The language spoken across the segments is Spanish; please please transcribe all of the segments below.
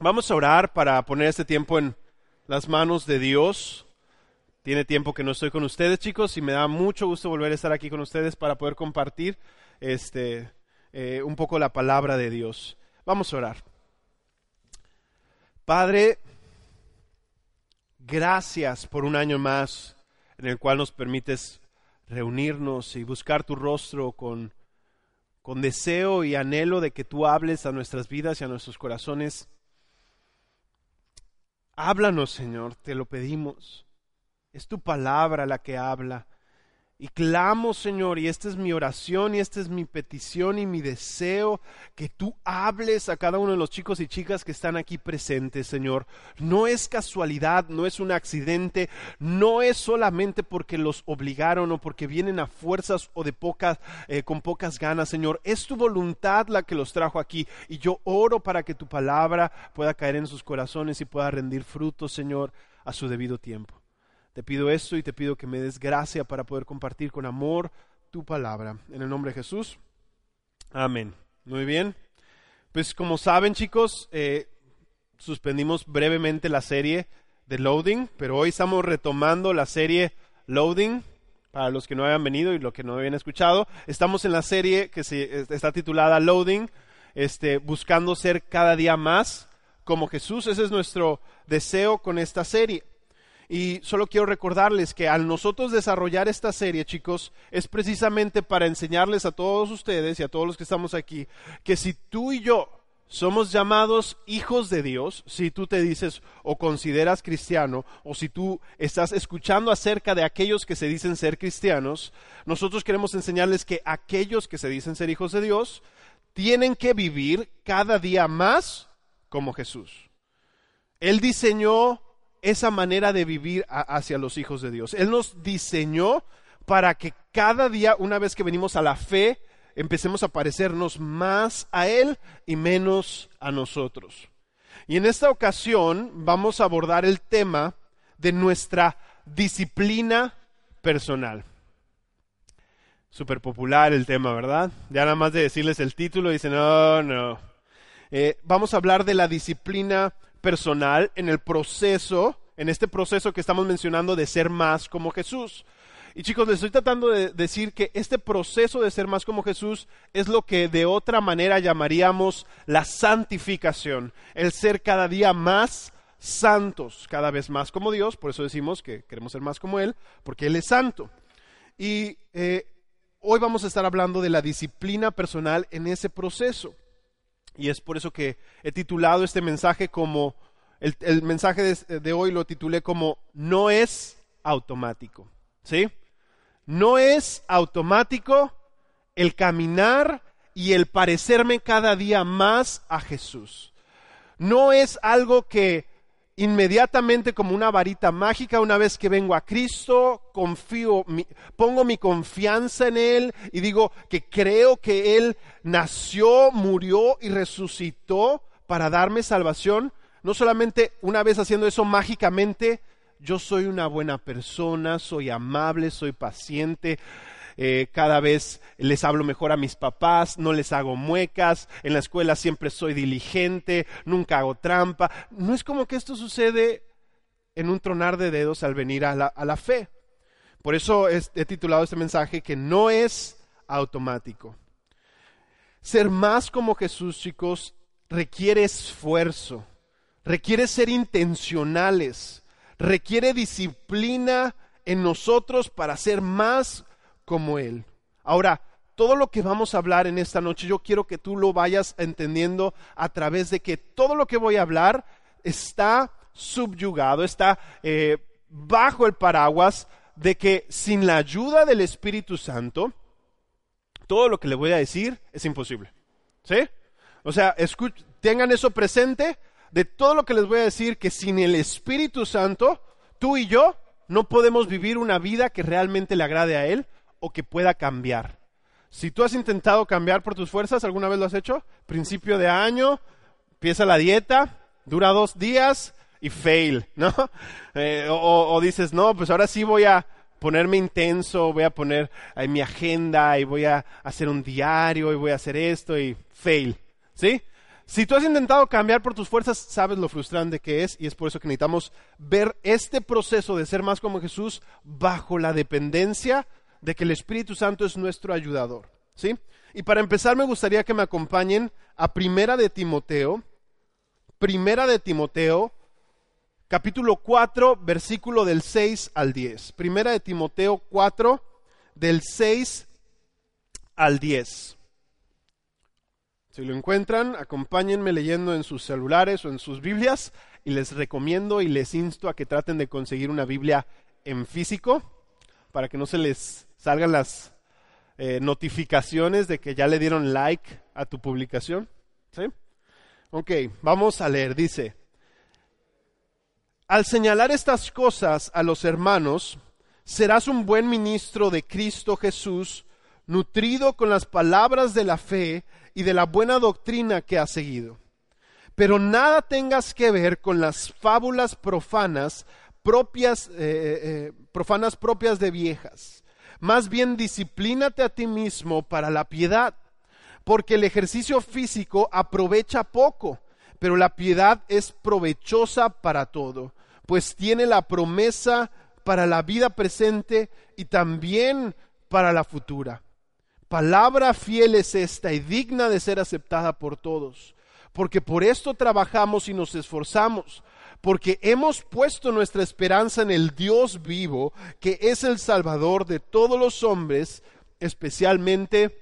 Vamos a orar para poner este tiempo en las manos de Dios. Tiene tiempo que no estoy con ustedes, chicos, y me da mucho gusto volver a estar aquí con ustedes para poder compartir este, eh, un poco la palabra de Dios. Vamos a orar. Padre, gracias por un año más en el cual nos permites reunirnos y buscar tu rostro con, con deseo y anhelo de que tú hables a nuestras vidas y a nuestros corazones. Háblanos, Señor, te lo pedimos. Es tu palabra la que habla. Y clamo, Señor, y esta es mi oración y esta es mi petición y mi deseo, que tú hables a cada uno de los chicos y chicas que están aquí presentes, Señor. No es casualidad, no es un accidente, no es solamente porque los obligaron o porque vienen a fuerzas o de pocas, eh, con pocas ganas, Señor. Es tu voluntad la que los trajo aquí. Y yo oro para que tu palabra pueda caer en sus corazones y pueda rendir frutos, Señor, a su debido tiempo. Te pido esto y te pido que me des gracia para poder compartir con amor tu palabra. En el nombre de Jesús. Amén. Muy bien. Pues como saben chicos, eh, suspendimos brevemente la serie de Loading, pero hoy estamos retomando la serie Loading. Para los que no hayan venido y los que no habían escuchado, estamos en la serie que se, está titulada Loading, este, buscando ser cada día más como Jesús. Ese es nuestro deseo con esta serie. Y solo quiero recordarles que al nosotros desarrollar esta serie, chicos, es precisamente para enseñarles a todos ustedes y a todos los que estamos aquí, que si tú y yo somos llamados hijos de Dios, si tú te dices o consideras cristiano, o si tú estás escuchando acerca de aquellos que se dicen ser cristianos, nosotros queremos enseñarles que aquellos que se dicen ser hijos de Dios tienen que vivir cada día más como Jesús. Él diseñó esa manera de vivir hacia los hijos de Dios. Él nos diseñó para que cada día, una vez que venimos a la fe, empecemos a parecernos más a Él y menos a nosotros. Y en esta ocasión vamos a abordar el tema de nuestra disciplina personal. Súper popular el tema, ¿verdad? Ya nada más de decirles el título dicen, no, no. Eh, vamos a hablar de la disciplina personal en el proceso, en este proceso que estamos mencionando de ser más como Jesús. Y chicos, les estoy tratando de decir que este proceso de ser más como Jesús es lo que de otra manera llamaríamos la santificación, el ser cada día más santos, cada vez más como Dios, por eso decimos que queremos ser más como Él, porque Él es santo. Y eh, hoy vamos a estar hablando de la disciplina personal en ese proceso. Y es por eso que he titulado este mensaje como, el, mensaje de, hoy lo titulé como No es automático. ¿Sí? No es automático el caminar y el parecerme cada día más a Jesús. No es algo que inmediatamente como una varita mágica, una vez que vengo a Cristo, confío, pongo mi confianza en Él y digo que creo que Él nació, murió y resucitó para darme salvación. No solamente una vez haciendo eso mágicamente, yo soy una buena persona, soy amable, soy paciente, eh, cada vez les hablo mejor a mis papás, no les hago muecas, en la escuela siempre soy diligente, nunca hago trampa. No es como que esto sucede en un tronar de dedos al venir a la, fe. Por eso he titulado este mensaje que no es automático. Ser más como Jesús, chicos, requiere esfuerzo, requiere ser intencionales, requiere disciplina en nosotros para ser más como Él. Ahora, todo lo que vamos a hablar en esta noche, yo quiero que tú lo vayas entendiendo a través de que todo lo que voy a hablar está subyugado, está eh, bajo el paraguas de que sin la ayuda del Espíritu Santo, todo lo que le voy a decir es imposible. ¿Sí? O sea, tengan eso presente de todo lo que les voy a decir, que sin el Espíritu Santo, tú y yo no podemos vivir una vida que realmente le agrade a Él o que pueda cambiar. Si tú has intentado cambiar por tus fuerzas, ¿alguna vez lo has hecho? Principio de año, empieza la dieta, dura dos días y fail, ¿no? Eh, o, dices, no, pues ahora sí voy a ponerme intenso, voy a poner mi agenda y voy a hacer un diario y voy a hacer esto y fail, ¿sí? Si tú has intentado cambiar por tus fuerzas, sabes lo frustrante que es y es por eso que necesitamos ver este proceso de ser más como Jesús bajo la dependencia de que el Espíritu Santo es nuestro ayudador. ¿Sí? Y para empezar me gustaría que me acompañen a Primera de Timoteo, Primera de Timoteo, capítulo 4, versículo del 6 al 10. Primera de Timoteo 4, del 6 al 10. Si lo encuentran, acompáñenme leyendo en sus celulares o en sus Biblias y les recomiendo y les insto a que traten de conseguir una Biblia en físico para que no se les salgan las eh, notificaciones de que ya le dieron like a tu publicación. ¿Sí? Ok, vamos a leer. Dice, al señalar estas cosas a los hermanos, serás un buen ministro de Cristo Jesús, nutrido con las palabras de la fe y de la buena doctrina que has seguido. Pero nada tengas que ver con las fábulas profanas propias, eh, eh, profanas propias de viejas. Más bien disciplínate a ti mismo para la piedad, porque el ejercicio físico aprovecha poco, pero la piedad es provechosa para todo, pues tiene la promesa para la vida presente y también para la futura. Palabra fiel es esta y digna de ser aceptada por todos, porque por esto trabajamos y nos esforzamos, porque hemos puesto nuestra esperanza en el Dios vivo, que es el Salvador de todos los hombres, especialmente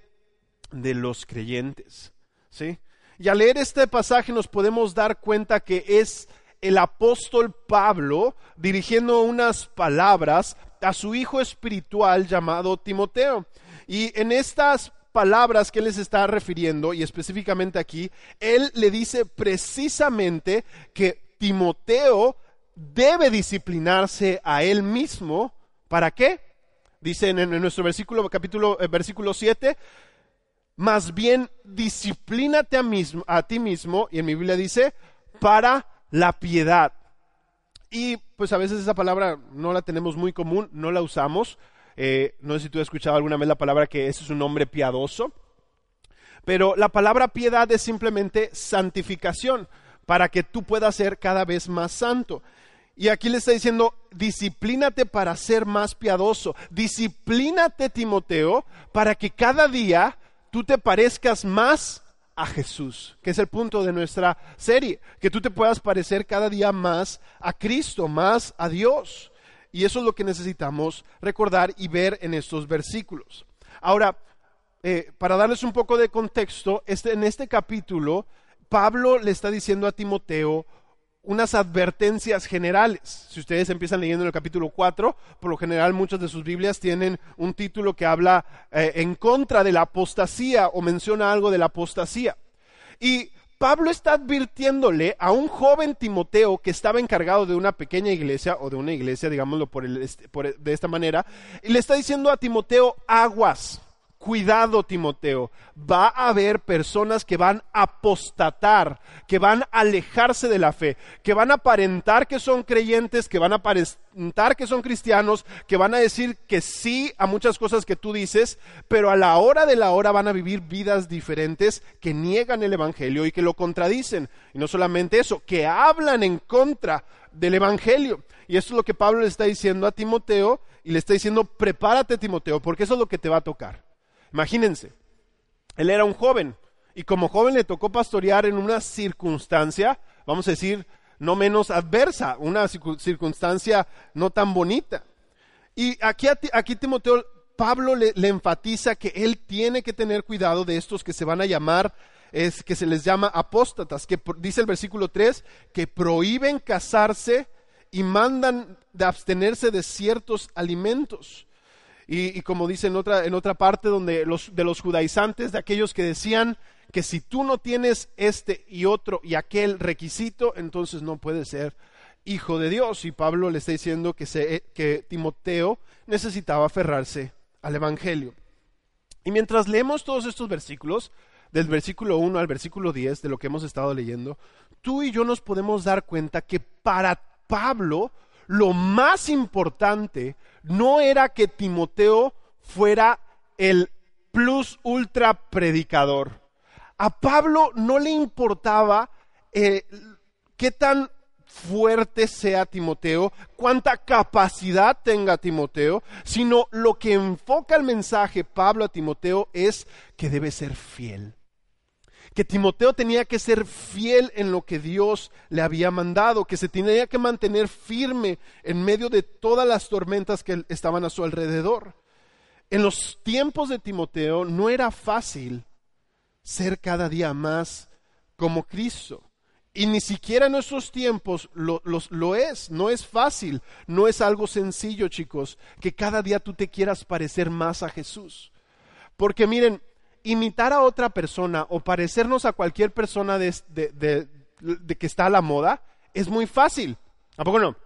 de los creyentes. ¿Sí? Y al leer este pasaje nos podemos dar cuenta que es el apóstol Pablo dirigiendo unas palabras a su hijo espiritual llamado Timoteo. Y en estas palabras que les está refiriendo, y específicamente aquí, él le dice precisamente que Timoteo debe disciplinarse a él mismo. ¿Para qué? Dice en, nuestro versículo, capítulo, eh, versículo 7, más bien disciplínate a, mismo, a ti mismo, y en mi Biblia dice, para la piedad. Y pues a veces esa palabra no la tenemos muy común, no la usamos, eh, no sé si tú has escuchado alguna vez la palabra que ese es un hombre piadoso. Pero la palabra piedad es simplemente santificación, para que tú puedas ser cada vez más santo. Y aquí le está diciendo, disciplínate para ser más piadoso, disciplínate Timoteo, para que cada día tú te parezcas más a Jesús, que es el punto de nuestra serie, que tú te puedas parecer cada día más a Cristo, más a Dios. Y eso es lo que necesitamos recordar y ver en estos versículos. Ahora, eh, para darles un poco de contexto, este, en este capítulo, Pablo le está diciendo a Timoteo unas advertencias generales. Si ustedes empiezan leyendo en el capítulo 4, por lo general muchas de sus Biblias tienen un título que habla eh, en contra de la apostasía o menciona algo de la apostasía. Y Pablo está advirtiéndole a un joven Timoteo que estaba encargado de una pequeña iglesia, o de una iglesia, digámoslo por de esta manera, y le está diciendo a Timoteo, aguas, Cuidado, Timoteo, va a haber personas que van a apostatar, que van a alejarse de la fe, que van a aparentar que son creyentes, que van a aparentar que son cristianos, que van a decir que sí a muchas cosas que tú dices, pero a la hora de la hora van a vivir vidas diferentes que niegan el Evangelio y que lo contradicen. Y no solamente eso, que hablan en contra del Evangelio. Y eso es lo que Pablo le está diciendo a Timoteo y le está diciendo, prepárate Timoteo, porque eso es lo que te va a tocar. Imagínense, él era un joven y como joven le tocó pastorear en una circunstancia, vamos a decir, no menos adversa, una circunstancia no tan bonita. Y aquí, aquí Timoteo, Pablo le, enfatiza que él tiene que tener cuidado de estos que se van a llamar, es que se les llama apóstatas, que dice el versículo 3, que prohíben casarse y mandan de abstenerse de ciertos alimentos. Y, como dice en otra, en otra parte donde los, de los judaizantes, de aquellos que decían que si tú no tienes este y otro y aquel requisito, entonces no puedes ser hijo de Dios. Y Pablo le está diciendo que, se, que Timoteo necesitaba aferrarse al Evangelio. Y mientras leemos todos estos versículos, del versículo 1 al versículo 10 de lo que hemos estado leyendo, tú y yo nos podemos dar cuenta que para Pablo lo más importante no era que Timoteo fuera el plus ultra predicador. A Pablo no le importaba eh, qué tan fuerte sea Timoteo, cuánta capacidad tenga Timoteo, sino lo que enfoca el mensaje Pablo a Timoteo es que debe ser fiel. Que Timoteo tenía que ser fiel en lo que Dios le había mandado, que se tenía que mantener firme en medio de todas las tormentas que estaban a su alrededor. En los tiempos de Timoteo no era fácil ser cada día más como Cristo. Y ni siquiera en nuestros tiempos lo, lo, es, no es fácil, no es algo sencillo, chicos, que cada día tú te quieras parecer más a Jesús. Porque miren, imitar a otra persona o parecernos a cualquier persona de, de, de, que está a la moda es muy fácil. ¿A poco no?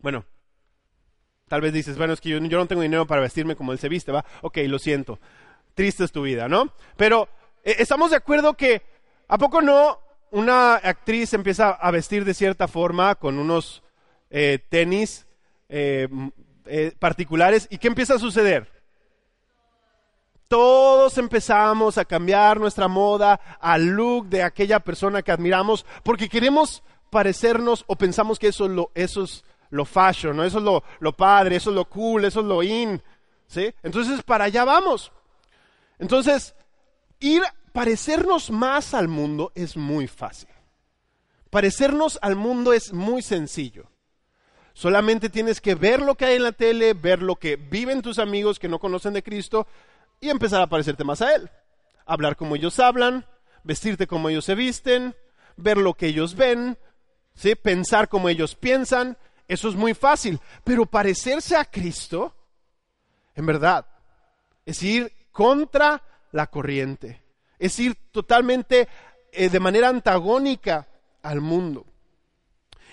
Bueno, tal vez dices, bueno, es que yo, no tengo dinero para vestirme como él se viste, ¿va? Ok, lo siento. Triste es tu vida, ¿no? Pero eh, estamos de acuerdo que, ¿a poco no? una actriz empieza a vestir de cierta forma con unos eh, tenis eh, particulares y ¿qué empieza a suceder? Todos empezamos a cambiar nuestra moda al look de aquella persona que admiramos porque queremos parecernos o pensamos que eso es lo, eso es lo fashion, ¿no? eso es lo, lo padre, eso es lo cool, eso es lo in. ¿sí? Entonces, para allá vamos. Entonces, ir parecernos más al mundo es muy fácil. Parecernos al mundo es muy sencillo. Solamente tienes que ver lo que hay en la tele, ver lo que viven tus amigos que no conocen de Cristo y empezar a parecerte más a Él. Hablar como ellos hablan, vestirte como ellos se visten, ver lo que ellos ven, ¿sí? pensar como ellos piensan. Eso es muy fácil. Pero parecerse a Cristo, en verdad, es ir contra la corriente es ir totalmente eh, de manera antagónica al mundo.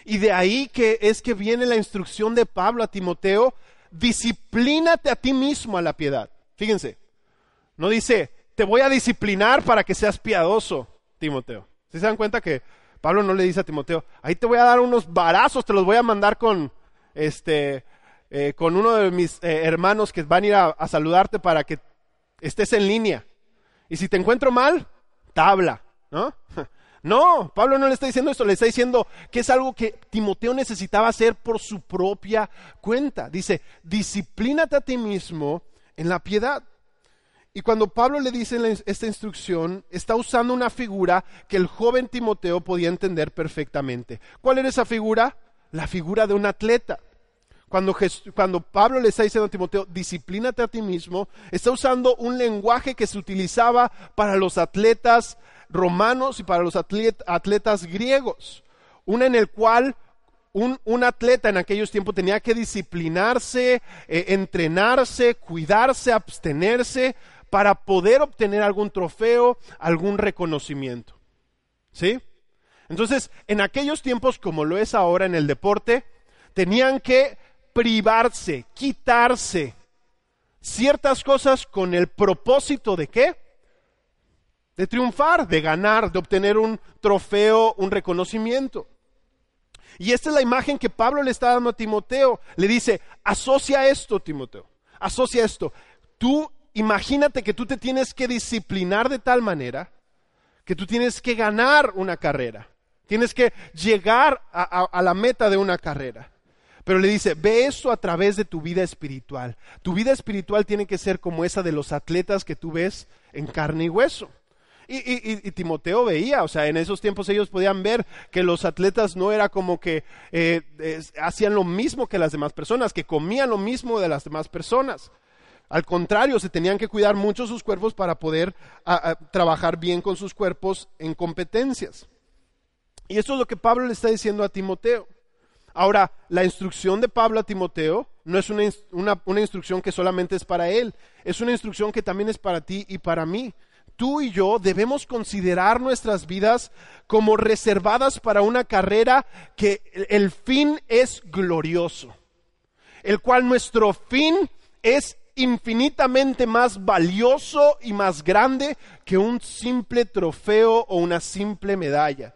Y de ahí que es que viene la instrucción de Pablo a Timoteo, disciplínate a ti mismo a la piedad. Fíjense, no dice, te voy a disciplinar para que seas piadoso, Timoteo. ¿Se dan cuenta que Pablo no le dice a Timoteo, ahí te voy a dar unos barazos, te los voy a mandar con, este, eh, con uno de mis eh, hermanos que van a ir a saludarte para que estés en línea. Y si te encuentro mal, tabla, ¿no? No, Pablo no le está diciendo esto, le está diciendo que es algo que Timoteo necesitaba hacer por su propia cuenta. Dice, disciplínate a ti mismo en la piedad. Y cuando Pablo le dice esta instrucción, está usando una figura que el joven Timoteo podía entender perfectamente. ¿Cuál era esa figura? La figura de un atleta. Cuando, Pablo le está diciendo a Timoteo, disciplínate a ti mismo, está usando un lenguaje que se utilizaba para los atletas romanos y para los atletas griegos. Una en el cual un, un, atleta en aquellos tiempos tenía que disciplinarse, eh, entrenarse, cuidarse, abstenerse para poder obtener algún trofeo, algún reconocimiento. ¿Sí? Entonces, en aquellos tiempos, como lo es ahora en el deporte, tenían que privarse, quitarse ciertas cosas con el propósito de qué? De triunfar, de ganar, de obtener un trofeo, un reconocimiento. Y esta es la imagen que Pablo le está dando a Timoteo. Le dice, asocia esto, Timoteo, asocia esto. Tú imagínate que tú te tienes que disciplinar de tal manera que tú tienes que ganar una carrera. Tienes que llegar a, la meta de una carrera. Pero le dice, ve eso a través de tu vida espiritual. Tu vida espiritual tiene que ser como esa de los atletas que tú ves en carne y hueso. Y, Timoteo veía, o sea, en esos tiempos ellos podían ver que los atletas no era como que eh, hacían lo mismo que las demás personas, que comían lo mismo de las demás personas. Al contrario, se tenían que cuidar mucho sus cuerpos para poder trabajar bien con sus cuerpos en competencias. Y eso es lo que Pablo le está diciendo a Timoteo. Ahora, la instrucción de Pablo a Timoteo no es una, instrucción que solamente es para él, es una instrucción que también es para ti y para mí. Tú y yo debemos considerar nuestras vidas como reservadas para una carrera que el fin es glorioso, el cual nuestro fin es infinitamente más valioso y más grande que un simple trofeo o una simple medalla.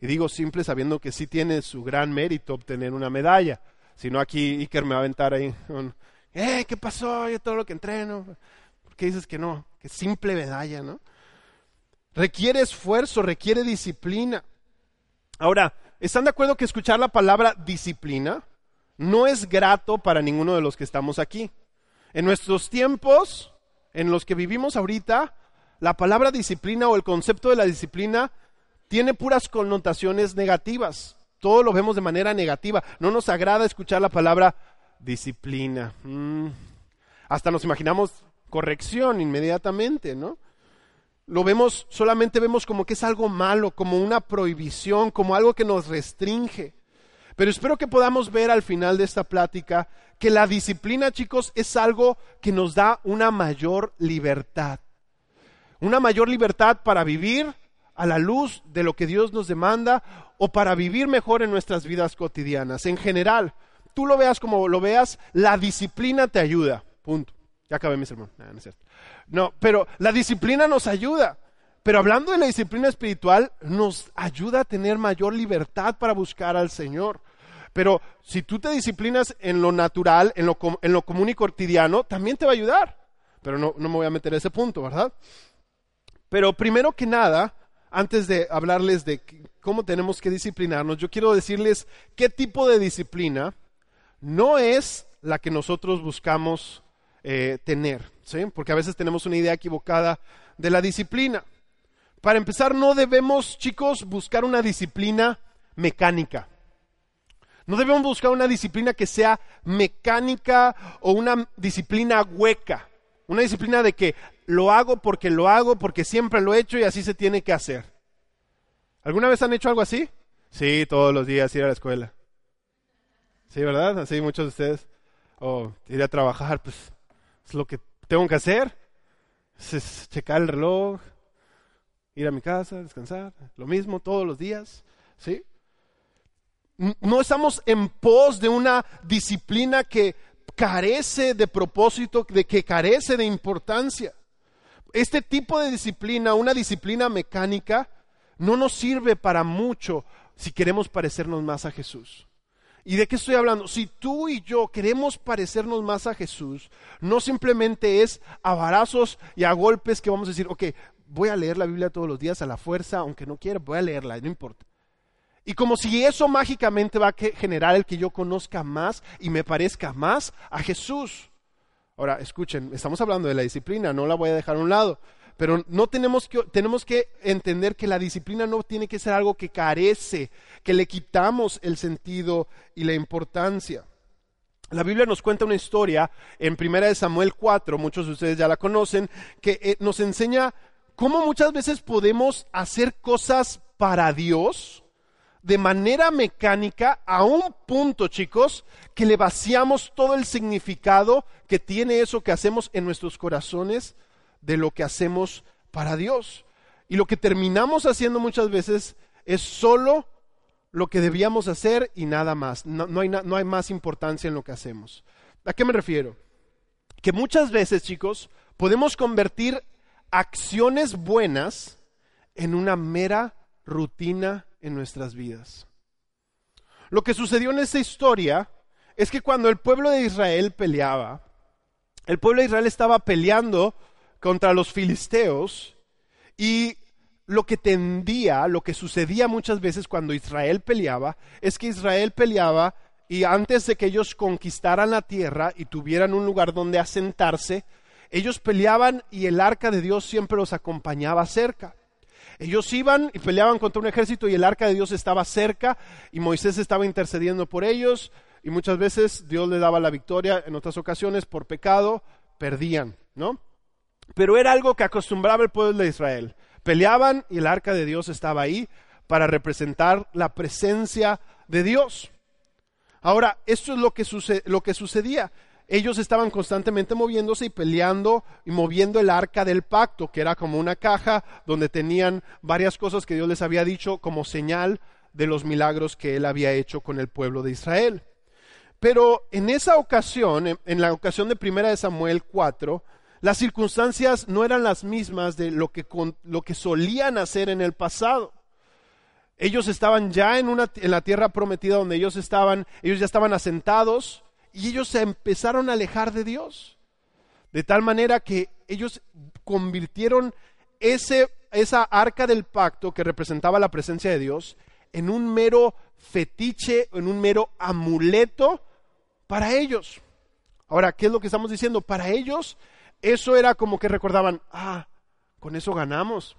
Y digo simple sabiendo que sí tiene su gran mérito obtener una medalla. Si no, aquí Iker me va a aventar ahí eh, ¿qué pasó? Yo todo lo que entreno. ¿Por qué dices que no? Que simple medalla, ¿no? requiere esfuerzo, requiere disciplina. Ahora, ¿están de acuerdo que escuchar la palabra disciplina no es grato para ninguno de los que estamos aquí? En nuestros tiempos, en los que vivimos ahorita, la palabra disciplina o el concepto de la disciplina tiene puras connotaciones negativas. Todo lo vemos de manera negativa. No nos agrada escuchar la palabra disciplina. Mm. Hasta nos imaginamos corrección inmediatamente, ¿no? Lo vemos, solamente vemos como que es algo malo, como una prohibición, como algo que nos restringe. Pero espero que podamos ver al final de esta plática que la disciplina, chicos, es algo que nos da una mayor libertad. Una mayor libertad para vivir a la luz de lo que Dios nos demanda o para vivir mejor en nuestras vidas cotidianas. En general, tú lo veas como lo veas, la disciplina te ayuda. Punto. Ya acabé mi sermón. No, no pero la disciplina nos ayuda. Pero hablando de la disciplina espiritual, nos ayuda a tener mayor libertad para buscar al Señor. Pero si tú te disciplinas en lo natural, en lo, común y cotidiano, también te va a ayudar. Pero no, no me voy a meter a ese punto, ¿verdad? Pero primero que nada, antes de hablarles de cómo tenemos que disciplinarnos, yo quiero decirles qué tipo de disciplina no es la que nosotros buscamos eh, tener, ¿sí? Porque a veces tenemos una idea equivocada de la disciplina. Para empezar, no debemos, chicos, buscar una disciplina mecánica. No debemos buscar una disciplina que sea mecánica o una disciplina hueca. Una disciplina de que lo hago porque lo hago, porque siempre lo he hecho y así se tiene que hacer. ¿Alguna vez han hecho algo así? Sí, todos los días ir a la escuela. Sí, ¿verdad? Así muchos de ustedes. O ir a trabajar, pues es lo que tengo que hacer. Es checar el reloj, ir a mi casa, descansar. Lo mismo todos los días. ¿Sí? No estamos en pos de una disciplina que carece de propósito, de que carece de importancia. Este tipo de disciplina, una disciplina mecánica, no nos sirve para mucho si queremos parecernos más a Jesús. ¿Y de qué estoy hablando? Si tú y yo queremos parecernos más a Jesús, no simplemente es a varazos y a golpes que vamos a decir, ok, voy a leer la Biblia todos los días a la fuerza, aunque no quiera, voy a leerla, no importa. Y como si eso mágicamente va a generar el que yo conozca más y me parezca más a Jesús. Ahora, escuchen, estamos hablando de la disciplina, no la voy a dejar a un lado. Pero no tenemos que, tenemos que entender que la disciplina no tiene que ser algo que carece, que le quitamos el sentido y la importancia. La Biblia nos cuenta una historia en 1 Samuel 4, muchos de ustedes ya la conocen, que eh, nos enseña cómo muchas veces podemos hacer cosas para Dios de manera mecánica a un punto, chicos, que le vaciamos todo el significado que tiene eso que hacemos en nuestros corazones de lo que hacemos para Dios. Y lo que terminamos haciendo muchas veces es solo lo que debíamos hacer y nada más. No, hay, no hay más importancia en lo que hacemos. ¿A qué me refiero? Que muchas veces, chicos, podemos convertir acciones buenas en una mera rutina en nuestras vidas. Lo que sucedió en esta historia es que cuando el pueblo de Israel peleaba, el pueblo de Israel estaba peleando contra los filisteos y lo que tendía, lo que sucedía muchas veces cuando Israel peleaba, es que Israel peleaba y antes de que ellos conquistaran la tierra y tuvieran un lugar donde asentarse, ellos peleaban y el arca de Dios siempre los acompañaba cerca. Ellos iban y peleaban contra un ejército y el arca de Dios estaba cerca y Moisés estaba intercediendo por ellos y muchas veces Dios le daba la victoria, en otras ocasiones por pecado perdían, ¿no? Pero era algo que acostumbraba el pueblo de Israel. Peleaban y el arca de Dios estaba ahí para representar la presencia de Dios. Ahora, esto es lo que, lo que sucedía. Ellos estaban constantemente moviéndose y peleando y moviendo el arca del pacto, que era como una caja donde tenían varias cosas que Dios les había dicho como señal de los milagros que él había hecho con el pueblo de Israel. Pero en esa ocasión, en, la ocasión de Primera de Samuel 4, las circunstancias no eran las mismas de lo que, lo que solían hacer en el pasado. Ellos estaban ya en, una, en la tierra prometida donde ellos estaban, ellos ya estaban asentados y ellos se empezaron a alejar de Dios. De tal manera que ellos convirtieron ese esa arca del pacto que representaba la presencia de Dios en un mero fetiche, en un mero amuleto para ellos. Ahora, ¿qué es lo que estamos diciendo? Para ellos, eso era como que recordaban, ah, con eso ganamos,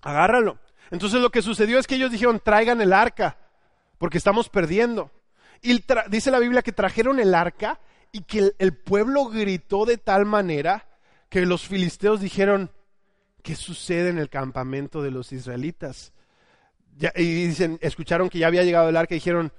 agárralo. Entonces lo que sucedió es que ellos dijeron, traigan el arca, porque estamos perdiendo. Y dice la Biblia que trajeron el arca y que el pueblo gritó de tal manera que los filisteos dijeron, ¿qué sucede en el campamento de los israelitas? y dicen, escucharon que ya había llegado el arca y dijeron,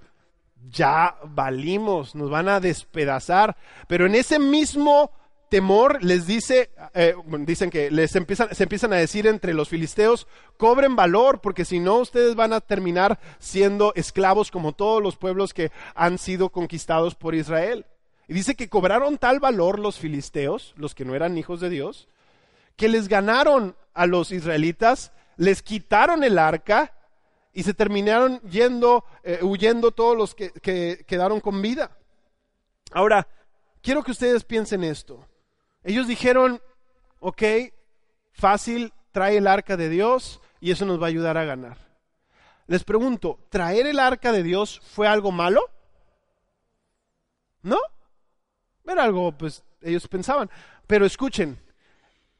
ya valimos, nos van a despedazar. Pero en ese mismo temor les dice, eh, dicen que les se empiezan a decir entre los filisteos, cobren valor, porque si no ustedes van a terminar siendo esclavos como todos los pueblos que han sido conquistados por Israel. Y dice que cobraron tal valor los filisteos, los que no eran hijos de Dios, que les ganaron a los israelitas, les quitaron el arca y se terminaron yendo, eh, huyendo todos los que quedaron con vida. Ahora, quiero que ustedes piensen esto. Ellos dijeron, ok, fácil, trae el arca de Dios y eso nos va a ayudar a ganar. Les pregunto, ¿traer el arca de Dios fue algo malo? ¿No? Era algo, pues, ellos pensaban. Pero escuchen,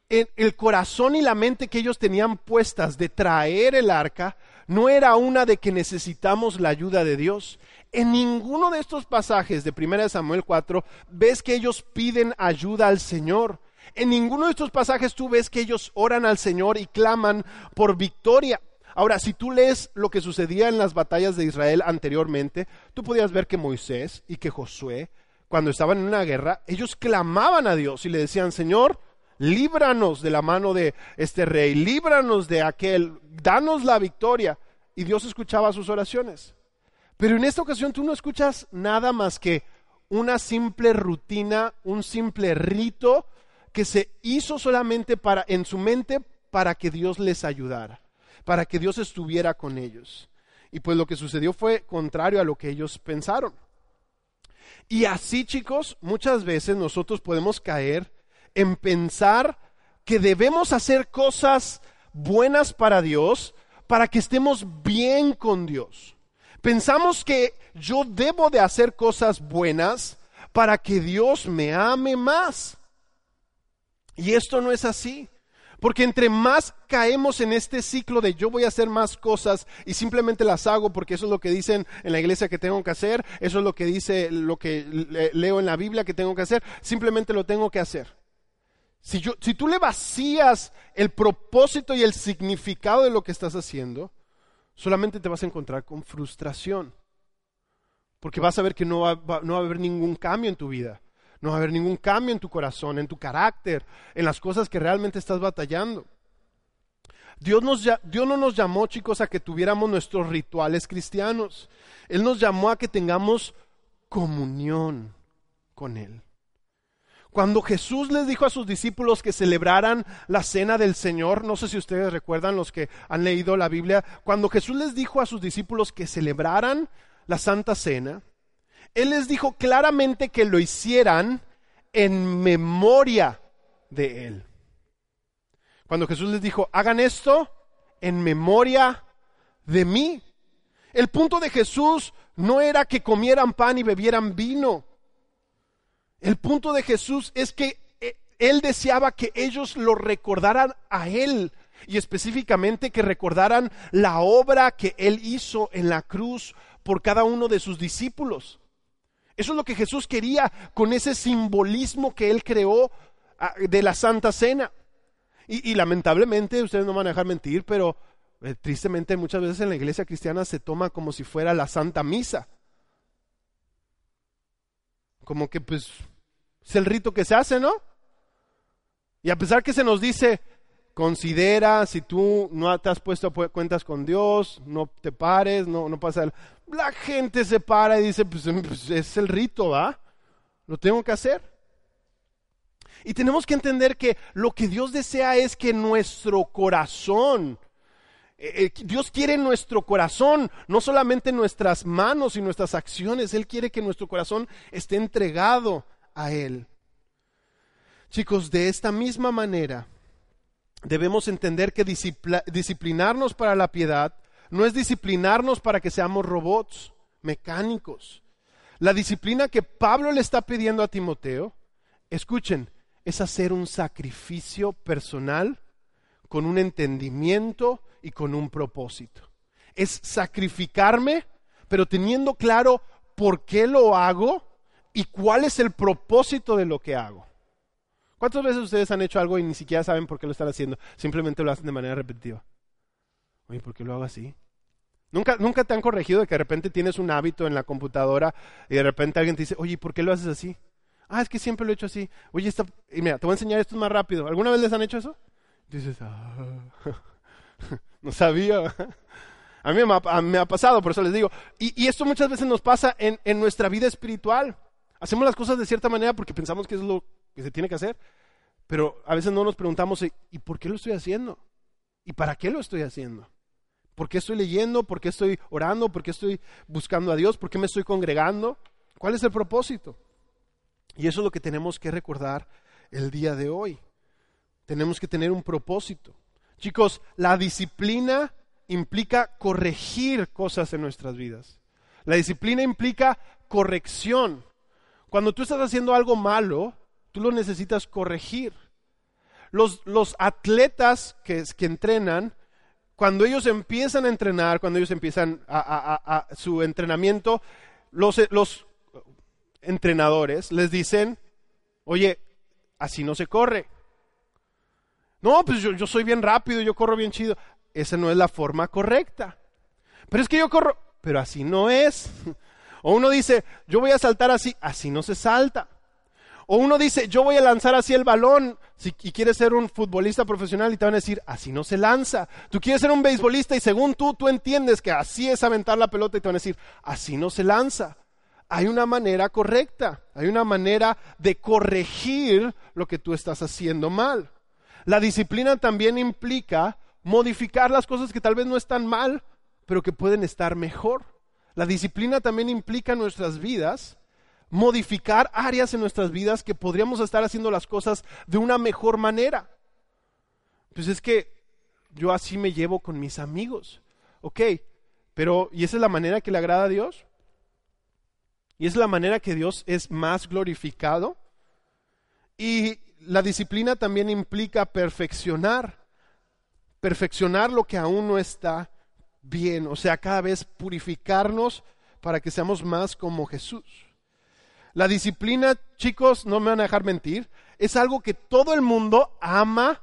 en el corazón y la mente que ellos tenían puestas de traer el arca no era una de que necesitamos la ayuda de Dios. En ninguno de estos pasajes de 1 Samuel 4 ves que ellos piden ayuda al Señor. En ninguno de estos pasajes tú ves que ellos oran al Señor y claman por victoria. Ahora, si tú lees lo que sucedía en las batallas de Israel anteriormente, tú podías ver que Moisés y que Josué, cuando estaban en una guerra, ellos clamaban a Dios y le decían, Señor, líbranos de la mano de este rey, líbranos de aquel, danos la victoria. Y Dios escuchaba sus oraciones. Pero en esta ocasión tú no escuchas nada más que una simple rutina, un simple rito que se hizo solamente para en su mente para que Dios les ayudara, para que Dios estuviera con ellos. Y pues lo que sucedió fue contrario a lo que ellos pensaron. Y así, chicos, muchas veces nosotros podemos caer en pensar que debemos hacer cosas buenas para Dios para que estemos bien con Dios. Pensamos que yo debo de hacer cosas buenas para que Dios me ame más. Y esto no es así. Porque entre más caemos en este ciclo de yo voy a hacer más cosas y simplemente las hago porque eso es lo que dicen en la iglesia que tengo que hacer, eso es lo que dice lo que leo en la Biblia que tengo que hacer, simplemente lo tengo que hacer. Si, tú le vacías el propósito y el significado de lo que estás haciendo, solamente te vas a encontrar con frustración. Porque vas a ver que no va, no va a haber ningún cambio en tu vida. No va a haber ningún cambio en tu corazón, en tu carácter, en las cosas que realmente estás batallando. Dios, nos, Dios no nos llamó, chicos, a que tuviéramos nuestros rituales cristianos. Él nos llamó a que tengamos comunión con Él. Cuando Jesús les dijo a sus discípulos que celebraran la cena del Señor, no sé si ustedes recuerdan los que han leído la Biblia, cuando Jesús les dijo a sus discípulos que celebraran la Santa Cena, Él les dijo claramente que lo hicieran en memoria de Él. Cuando Jesús les dijo, hagan esto en memoria de mí. El punto de Jesús no era que comieran pan y bebieran vino. El punto de Jesús es que eh, Él deseaba que ellos lo recordaran a Él y específicamente que recordaran la obra que Él hizo en la cruz por cada uno de sus discípulos. Eso es lo que Jesús quería con ese simbolismo que Él creó ah, de la Santa Cena. Y, lamentablemente, ustedes no van a dejar mentir, pero eh, tristemente muchas veces en la iglesia cristiana se toma como si fuera la Santa Misa. Como que pues es el rito que se hace, ¿no? Y a pesar que se nos dice, considera si tú no te has puesto cuentas con Dios, no te pares, no, no pasa. La gente se para y dice, pues, pues es el rito, ¿va? Lo tengo que hacer. Y tenemos que entender que lo que Dios desea es que nuestro corazón, eh, eh, Dios quiere nuestro corazón, no solamente nuestras manos y nuestras acciones, Él quiere que nuestro corazón esté entregado a Él. Chicos, de esta misma manera, debemos entender que disciplinarnos para la piedad no es disciplinarnos para que seamos robots, mecánicos. La disciplina que Pablo le está pidiendo a Timoteo, escuchen, es hacer un sacrificio personal con un entendimiento y con un propósito. Es sacrificarme, pero teniendo claro por qué lo hago y cuál es el propósito de lo que hago. ¿Cuántas veces ustedes han hecho algo y ni siquiera saben por qué lo están haciendo? Simplemente lo hacen de manera repetitiva. Oye, ¿por qué lo hago así? ¿Nunca, nunca te han corregido de que de repente tienes un hábito en la computadora y de repente alguien te dice, oye, ¿por qué lo haces así? Ah, es que siempre lo he hecho así. Oye, está... y mira, te voy a enseñar esto más rápido. ¿Alguna vez les han hecho eso? dices, ah, no sabía. A mí me ha, pasado, por eso les digo. Y, esto muchas veces nos pasa en, en nuestra vida espiritual. Hacemos las cosas de cierta manera porque pensamos que es lo que se tiene que hacer, pero a veces no nos preguntamos, ¿y por qué lo estoy haciendo? ¿Y para qué lo estoy haciendo? ¿Por qué estoy leyendo? ¿Por qué estoy orando? ¿Por qué estoy buscando a Dios? ¿Por qué me estoy congregando? ¿Cuál es el propósito? Y eso es lo que tenemos que recordar el día de hoy. Tenemos que tener un propósito. Chicos, la disciplina implica corregir cosas en nuestras vidas. La disciplina implica corrección. Cuando tú estás haciendo algo malo, tú lo necesitas corregir. Los, los atletas que, que, entrenan, cuando ellos empiezan a entrenar, cuando ellos empiezan a, su entrenamiento, los, los entrenadores les dicen, oye, así no se corre. No, pues yo, yo soy bien rápido, yo corro bien chido. Esa no es la forma correcta. Pero es que yo corro, pero así no es. O uno dice, yo voy a saltar así, así no se salta. O uno dice, yo voy a lanzar así el balón, si, y quieres ser un futbolista profesional y te van a decir, así no se lanza. Tú quieres ser un beisbolista y según tú, tú entiendes que así es aventar la pelota y te van a decir, así no se lanza. Hay una manera correcta, hay una manera de corregir lo que tú estás haciendo mal. La disciplina también implica modificar las cosas que tal vez no están mal, pero que pueden estar mejor. La disciplina también implica en nuestras vidas modificar áreas en nuestras vidas que podríamos estar haciendo las cosas de una mejor manera. Pues es que yo así me llevo con mis amigos. Ok, pero ¿y esa es la manera que le agrada a Dios? ¿Y es la manera que Dios es más glorificado? Y la disciplina también implica perfeccionar perfeccionar lo que aún no está bien, o sea, cada vez purificarnos para que seamos más como Jesús. La disciplina, chicos, no me van a dejar mentir, es algo que todo el mundo ama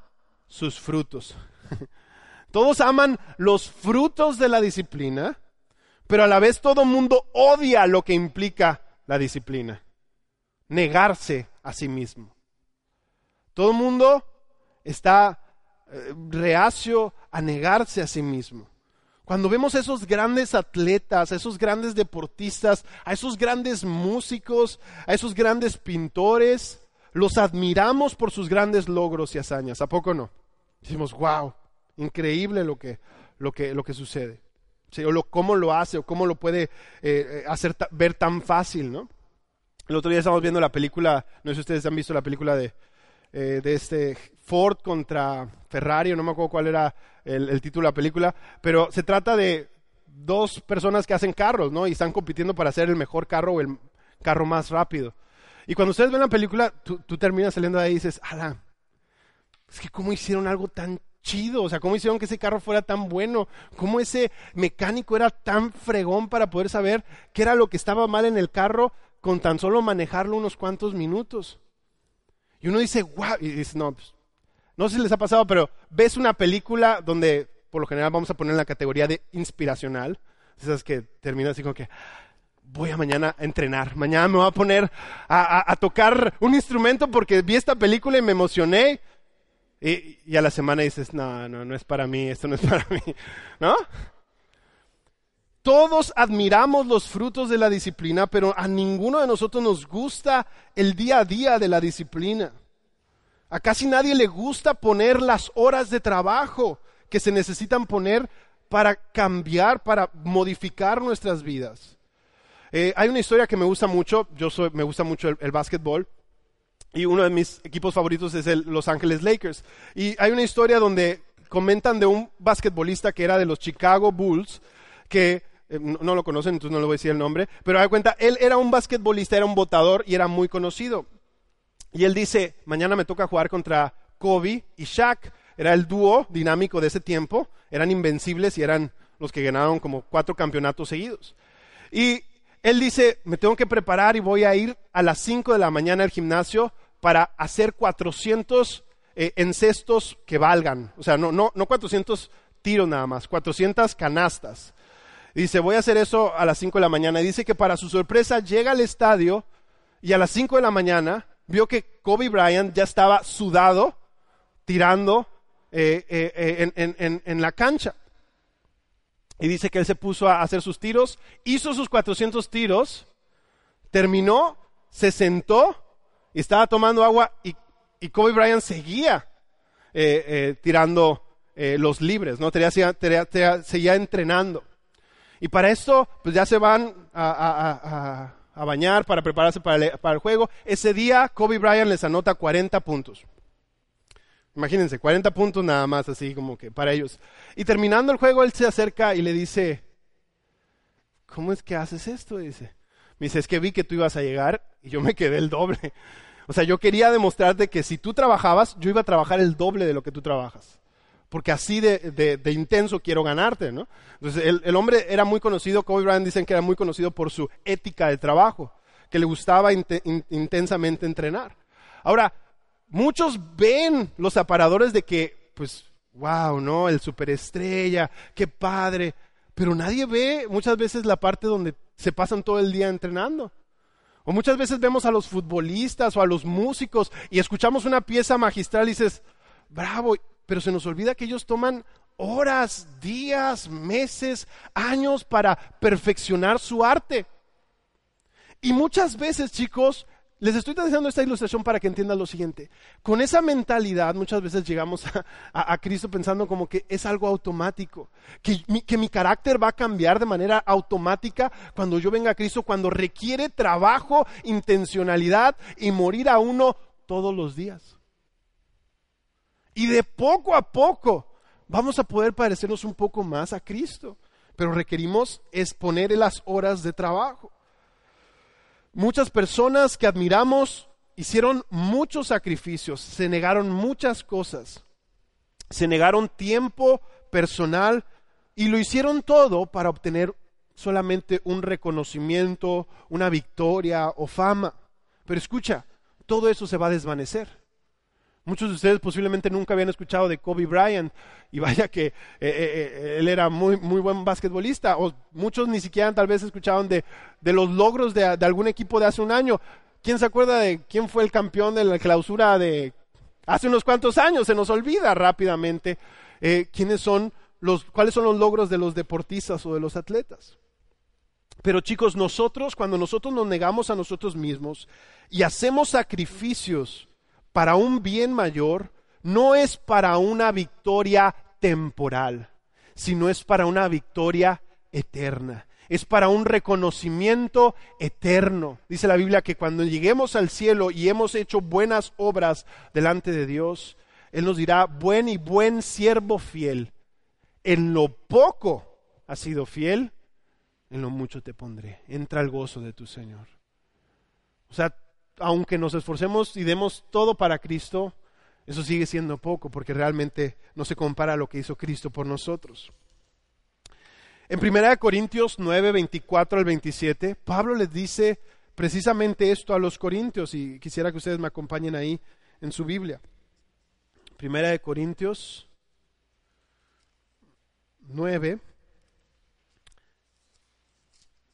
sus frutos. Todos aman los frutos de la disciplina, pero a la vez todo el mundo odia lo que implica la disciplina. Negarse a sí mismo. Todo el mundo está eh, reacio a negarse a sí mismo. Cuando vemos a esos grandes atletas, a esos grandes deportistas, a esos grandes músicos, a esos grandes pintores, los admiramos por sus grandes logros y hazañas. ¿A poco no? Decimos, wow, increíble lo que, lo que, lo que sucede. o lo, cómo lo hace, o cómo lo puede eh, eh, hacer ver tan fácil, ¿no? El otro día estábamos viendo la película, no sé si ustedes han visto la película de, de este Ford contra Ferrari, no me acuerdo cuál era el, título de la película, pero se trata de dos personas que hacen carros, ¿no? Y están compitiendo para hacer el mejor carro o el carro más rápido. Y cuando ustedes ven la película, tú, terminas saliendo de ahí y dices, ala, es que cómo hicieron algo tan chido, o sea, cómo hicieron que ese carro fuera tan bueno, cómo ese mecánico era tan fregón para poder saber qué era lo que estaba mal en el carro con tan solo manejarlo unos cuantos minutos. Y uno dice, wow, y dice, no, pues, no sé si les ha pasado, pero ves una película donde por lo general vamos a poner en la categoría de inspiracional. Esas que termina así como que voy a mañana a entrenar. Mañana me voy a poner a, tocar un instrumento porque vi esta película y me emocioné. Y, y, a la semana dices, no, no, no es para mí, esto no es para mí. ¿No? Todos admiramos los frutos de la disciplina, pero a ninguno de nosotros nos gusta el día a día de la disciplina. A casi nadie le gusta poner las horas de trabajo que se necesitan poner para cambiar, para modificar nuestras vidas. Eh, hay una historia que me gusta mucho, yo soy, me gusta mucho el, básquetbol, y uno de mis equipos favoritos es el Los Ángeles Lakers. Y hay una historia donde comentan de un basquetbolista que era de los Chicago Bulls, que eh, no, lo conocen, entonces no le voy a decir el nombre, pero da cuenta, él era un basquetbolista, era un votador y era muy conocido. Y él dice, mañana me toca jugar contra Kobe y Shaq. Era el dúo dinámico de ese tiempo, eran invencibles y eran los que ganaron como cuatro campeonatos seguidos. Y él dice, me tengo que preparar y voy a ir a las 5 de la mañana al gimnasio para hacer 400 eh, encestos que valgan. O sea, no, no, no 400 tiros nada más, 400 canastas. dice, voy a hacer eso a las 5 de la mañana. Y dice que para su sorpresa llega al estadio y a las 5 de la mañana vio que Kobe Bryant ya estaba sudado, tirando eh, eh, en, en la cancha. Y dice que él se puso a hacer sus tiros, hizo sus 400 tiros, terminó, se sentó y estaba tomando agua y y Kobe Bryant seguía eh, eh, tirando eh, los libres, ¿no? seguía entrenando. Y para esto, pues ya se van a, bañar para prepararse para el, para el, juego. Ese día, Kobe Bryant les anota 40 puntos. Imagínense, 40 puntos nada más, así como que para ellos. Y terminando el juego, él se acerca y le dice, ¿cómo es que haces esto? Dice, me dice, es que vi que tú ibas a llegar y yo me quedé el doble. O sea, yo quería demostrarte que si tú trabajabas, yo iba a trabajar el doble de lo que tú trabajas. Porque así de, intenso quiero ganarte, ¿no? Entonces, el, hombre era muy conocido, Kobe Bryant dicen que era muy conocido por su ética de trabajo, que le gustaba intensamente entrenar. Ahora, muchos ven los aparadores de que, pues, wow, ¿no? El superestrella, qué padre. Pero nadie ve muchas veces la parte donde se pasan todo el día entrenando. O muchas veces vemos a los futbolistas o a los músicos y escuchamos una pieza magistral y dices, bravo, pero se nos olvida que ellos toman horas, días, meses, años para perfeccionar su arte. Y muchas veces, chicos, les estoy diciendo esta ilustración para que entiendan lo siguiente. Con esa mentalidad muchas veces llegamos a, Cristo pensando como que es algo automático, que que mi carácter va a cambiar de manera automática cuando yo venga a Cristo, cuando requiere trabajo, intencionalidad y morir a uno todos los días. Y de poco a poco vamos a poder parecernos un poco más a Cristo, pero requerimos exponer las horas de trabajo. Muchas personas que admiramos hicieron muchos sacrificios, se negaron muchas cosas, se negaron tiempo personal y lo hicieron todo para obtener solamente un reconocimiento, una victoria o fama. Pero escucha, todo eso se va a desvanecer. Muchos de ustedes posiblemente nunca habían escuchado de Kobe Bryant y vaya que eh, eh, eh, él era muy, muy buen basquetbolista o muchos ni siquiera tal vez escuchaban de, de los logros de, de, algún equipo de hace un año. ¿Quién se acuerda de quién fue el campeón de la clausura de hace unos cuantos años? Se nos olvida rápidamente quiénes son los, cuáles son los logros de los deportistas o de los atletas. Pero chicos, nosotros, cuando nosotros nos negamos a nosotros mismos y hacemos sacrificios, para un bien mayor no es para una victoria temporal, sino es para una victoria eterna. Es para un reconocimiento eterno. Dice la Biblia que cuando lleguemos al cielo y hemos hecho buenas obras delante de Dios, Él nos dirá, buen y buen siervo fiel. En lo poco has sido fiel, en lo mucho te pondré. Entra al gozo de tu Señor. O sea, aunque nos esforcemos y demos todo para Cristo, eso sigue siendo poco porque realmente no se compara a lo que hizo Cristo por nosotros. En 1 Corintios 9, 24 al 27, Pablo les dice precisamente esto a los corintios y quisiera que ustedes me acompañen ahí en su Biblia. Primera de Corintios 9,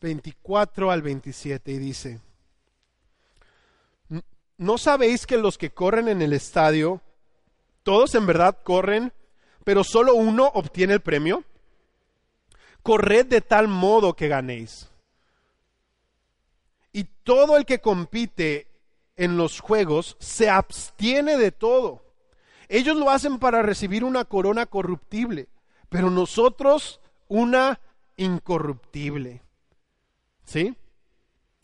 24 al 27 y dice, ¿no sabéis que los que corren en el estadio, todos en verdad corren, pero solo uno obtiene el premio? Corred de tal modo que ganéis. Y todo el que compite en los juegos se abstiene de todo. Ellos lo hacen para recibir una corona corruptible, pero nosotros una incorruptible. ¿Sí?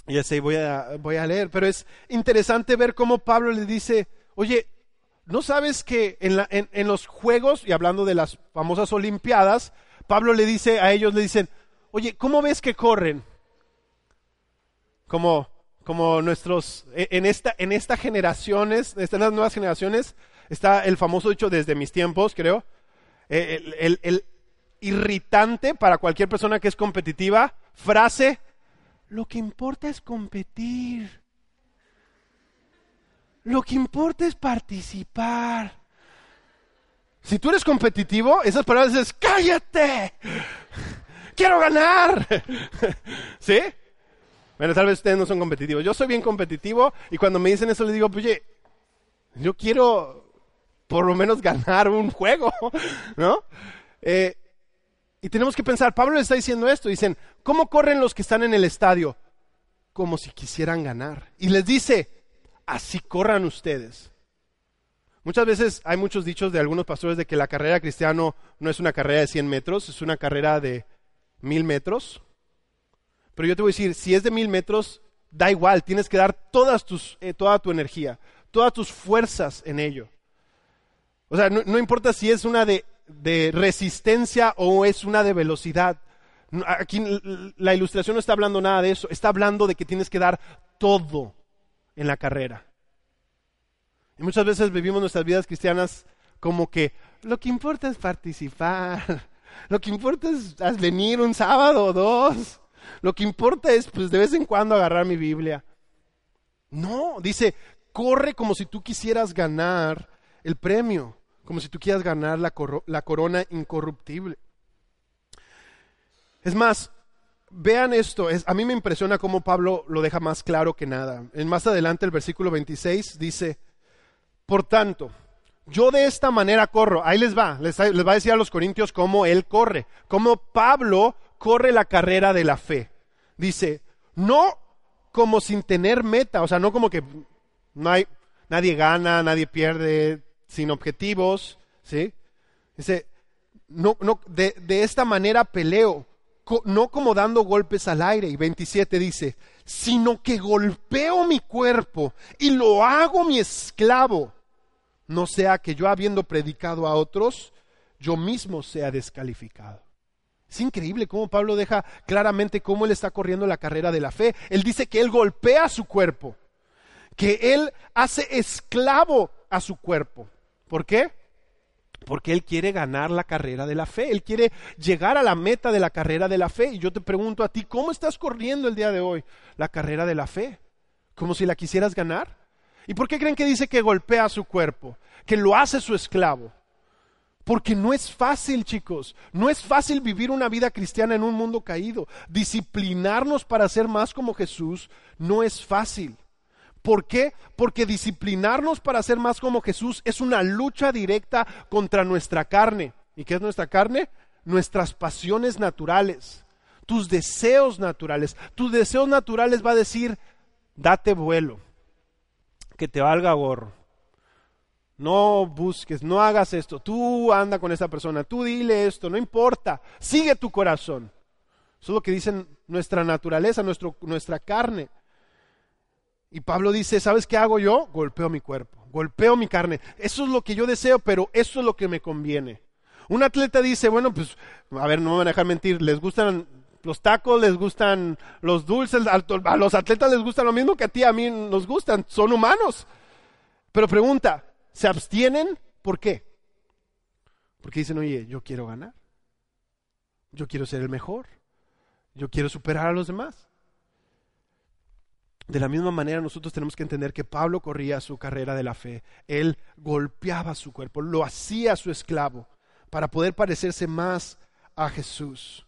Y así voy a, voy a leer, pero es interesante ver cómo Pablo le dice, oye, ¿no sabes que en, la, en, en los Juegos, y hablando de las famosas Olimpiadas, Pablo le dice a ellos, le dicen, oye, ¿cómo ves que corren? Como, como nuestros, e, en esta, en estas generaciones, en estas nuevas generaciones, está el famoso dicho desde mis tiempos, creo, eh, el, el irritante para cualquier persona que es competitiva, frase, lo que importa es competir. Lo que importa es participar. Si tú eres competitivo, esas palabras es cállate. Quiero ganar. ¿Sí? Bueno, tal vez ustedes no son competitivos. Yo soy bien competitivo y cuando me dicen eso les digo, oye, yo quiero por lo menos ganar un juego, ¿no? Eh, y tenemos que pensar, Pablo le está diciendo esto, dicen, ¿cómo corren los que están en el estadio? Como si quisieran ganar. Y les dice, así corran ustedes. Muchas veces hay muchos dichos de algunos pastores de que la carrera cristiano no es una carrera de 100 metros, es una carrera de mil metros. Pero yo te voy a decir, si es de mil metros, da igual, tienes que dar todas tus, eh, toda tu energía, todas tus fuerzas en ello. O sea, no, importa si es una de, de, resistencia o es una de velocidad. Aquí la ilustración no está hablando nada de eso, está hablando de que tienes que dar todo en la carrera. Y muchas veces vivimos nuestras vidas cristianas como que lo que importa es participar, lo que importa es venir un sábado o dos, lo que importa es pues de vez en cuando agarrar mi Biblia. No, dice, corre como si tú quisieras ganar el premio, como si tú quieras ganar la, la corona incorruptible. Es más, vean esto, es, a mí me impresiona cómo Pablo lo deja más claro que nada. En más adelante el versículo 26 dice, por tanto, yo de esta manera corro. Ahí les va, les, va a decir a los corintios cómo él corre, cómo Pablo corre la carrera de la fe. Dice, no como sin tener meta, o sea, no como que no hay, nadie gana, nadie pierde, sin objetivos, ¿sí? Dice, no, no, de, de esta manera peleo, no como dando golpes al aire. Y 27 dice, sino que golpeo mi cuerpo y lo hago mi esclavo, no sea que yo habiendo predicado a otros, yo mismo sea descalificado. Es increíble cómo Pablo deja claramente cómo él está corriendo la carrera de la fe. Él dice que él golpea su cuerpo, que él hace esclavo a su cuerpo. ¿Por qué? Porque Él quiere ganar la carrera de la fe, Él quiere llegar a la meta de la carrera de la fe. Y yo te pregunto a ti, ¿cómo estás corriendo el día de hoy la carrera de la fe? ¿Como si la quisieras ganar? ¿Y por qué creen que dice que golpea su cuerpo? Que lo hace su esclavo. Porque no es fácil, chicos. No es fácil vivir una vida cristiana en un mundo caído. Disciplinarnos para ser más como Jesús no es fácil. ¿Por qué? Porque disciplinarnos para ser más como Jesús es una lucha directa contra nuestra carne. ¿Y qué es nuestra carne? Nuestras pasiones naturales, tus deseos naturales. Tus deseos naturales va a decir, date vuelo, que te valga gorro. No busques, no hagas esto. Tú anda con esa persona, tú dile esto, no importa. Sigue tu corazón. Eso es lo que dicen nuestra naturaleza, nuestro, nuestra carne. Y Pablo dice, ¿sabes qué hago yo? Golpeo mi cuerpo, golpeo mi carne. Eso es lo que yo deseo, pero eso es lo que me conviene. Un atleta dice, bueno, pues, a ver, no me van a dejar mentir, les gustan los tacos, les gustan los dulces, a los atletas les gusta lo mismo que a ti, a mí nos gustan, son humanos. Pero pregunta, ¿se abstienen? ¿Por qué? Porque dicen, oye, yo quiero ganar, yo quiero ser el mejor, yo quiero superar a los demás. De la misma manera nosotros tenemos que entender que Pablo corría su carrera de la fe. Él golpeaba su cuerpo, lo hacía su esclavo para poder parecerse más a Jesús.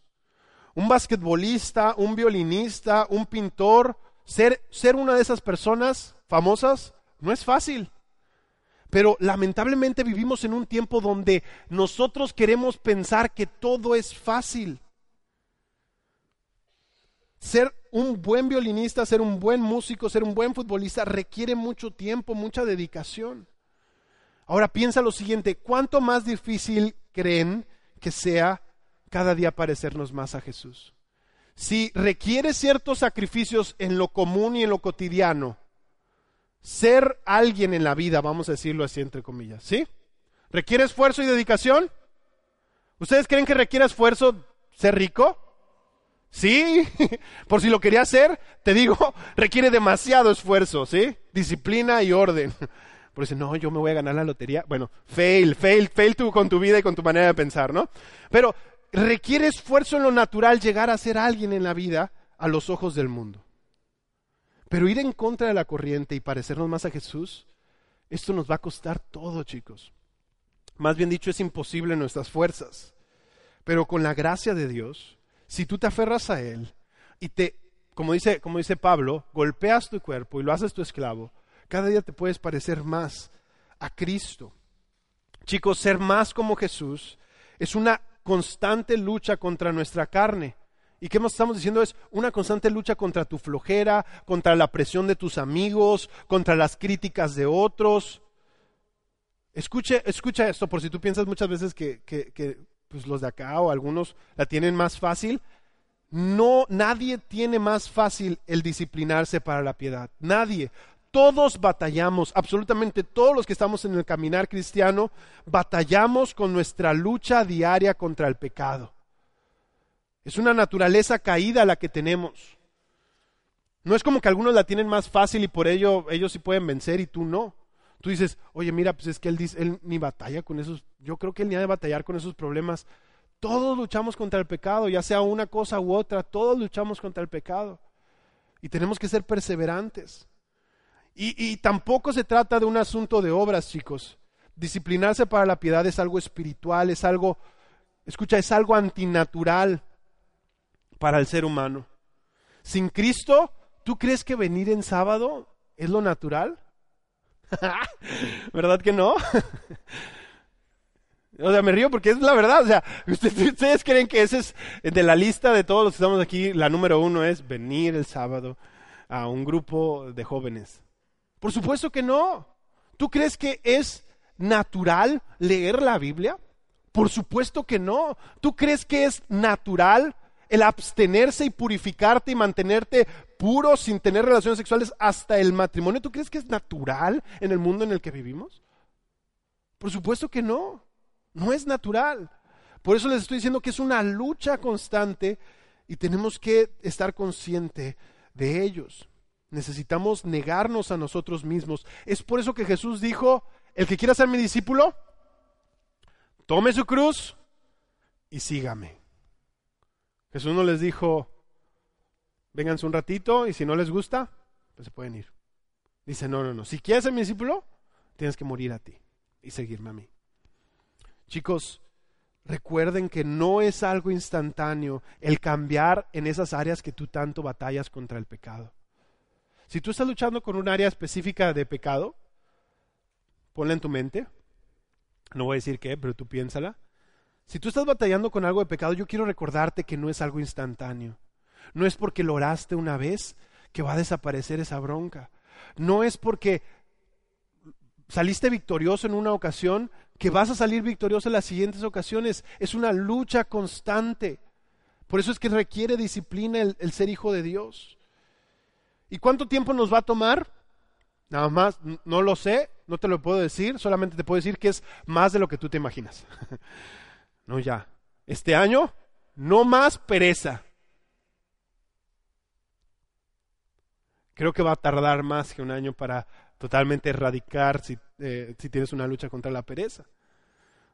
Un basquetbolista, un violinista, un pintor, ser, ser una de esas personas famosas no es fácil. Pero lamentablemente vivimos en un tiempo donde nosotros queremos pensar que todo es fácil. Ser un buen violinista, ser un buen músico, ser un buen futbolista requiere mucho tiempo, mucha dedicación. Ahora piensa lo siguiente, ¿cuánto más difícil creen que sea cada día parecernos más a Jesús? si requiere ciertos sacrificios en lo común y en lo cotidiano, ser alguien en la vida, vamos a decirlo así entre comillas, ¿sí? ¿Requiere esfuerzo y dedicación? ¿Ustedes creen que requiere esfuerzo ser rico? Sí, por si lo quería hacer, te digo, requiere demasiado esfuerzo, ¿sí? Disciplina y orden. Por eso, no, yo me voy a ganar la lotería. Bueno, fail, fail, fail tú con tu vida y con tu manera de pensar, ¿no? Pero requiere esfuerzo en lo natural llegar a ser alguien en la vida a los ojos del mundo. Pero ir en contra de la corriente y parecernos más a Jesús, esto nos va a costar todo, chicos. Más bien dicho, es imposible en nuestras fuerzas. Pero con la gracia de Dios, si tú te aferras a Él y te, como dice, como dice Pablo, golpeas tu cuerpo y lo haces tu esclavo, cada día te puedes parecer más a Cristo. Chicos, ser más como Jesús es una constante lucha contra nuestra carne. ¿Y qué estamos diciendo? Es una constante lucha contra tu flojera, contra la presión de tus amigos, contra las críticas de otros. Escuche, escucha esto, por si tú piensas muchas veces que, que pues los de acá o algunos la tienen más fácil. No, nadie tiene más fácil el disciplinarse para la piedad. Nadie. Todos batallamos, absolutamente todos los que estamos en el caminar cristiano, batallamos con nuestra lucha diaria contra el pecado. Es una naturaleza caída la que tenemos. No es como que algunos la tienen más fácil y por ello ellos sí pueden vencer y tú no. Tú dices, oye, mira, pues es que él, dice, él ni batalla con esos, yo creo que él ni ha de batallar con esos problemas. Todos luchamos contra el pecado, ya sea una cosa u otra, todos luchamos contra el pecado. Y tenemos que ser perseverantes. Y, tampoco se trata de un asunto de obras, chicos. Disciplinarse para la piedad es algo espiritual, es algo, escucha, es algo antinatural para el ser humano. Sin Cristo, ¿tú crees que venir en sábado es lo natural? ¿Verdad que no? O sea, me río porque es la verdad. O sea, ustedes, creen que ese es de la lista de todos los que estamos aquí, la número uno es venir el sábado a un grupo de jóvenes. Por supuesto que no. ¿Tú crees que es natural leer la Biblia? Por supuesto que no. ¿Tú crees que es natural el abstenerse y purificarte y mantenerte puro sin tener relaciones sexuales hasta el matrimonio? ¿Tú crees que es natural en el mundo en el que vivimos? Por supuesto que no. No es natural. Por eso les estoy diciendo que es una lucha constante y tenemos que estar conscientes de ellos. Necesitamos negarnos a nosotros mismos. Es por eso que Jesús dijo, el que quiera ser mi discípulo, tome su cruz y sígame. Jesús no les dijo, vénganse un ratito y si no les gusta, pues se pueden ir. Dice, no, no, no. Si quieres ser mi discípulo, tienes que morir a ti y seguirme a mí. Chicos, recuerden que no es algo instantáneo el cambiar en esas áreas que tú tanto batallas contra el pecado. Si tú estás luchando con un área específica de pecado, ponla en tu mente. No voy a decir qué, pero tú piénsala. Si tú estás batallando con algo de pecado, yo quiero recordarte que no es algo instantáneo. No es porque lo oraste una vez que va a desaparecer esa bronca. No es porque saliste victorioso en una ocasión que vas a salir victorioso en las siguientes ocasiones. Es una lucha constante. Por eso es que requiere disciplina el, el ser hijo de Dios. ¿Y cuánto tiempo nos va a tomar? Nada más, no lo sé, no te lo puedo decir, solamente te puedo decir que es más de lo que tú te imaginas. no, ya. Este año, no más pereza. Creo que va a tardar más que un año para totalmente erradicar si, eh, si tienes una lucha contra la pereza.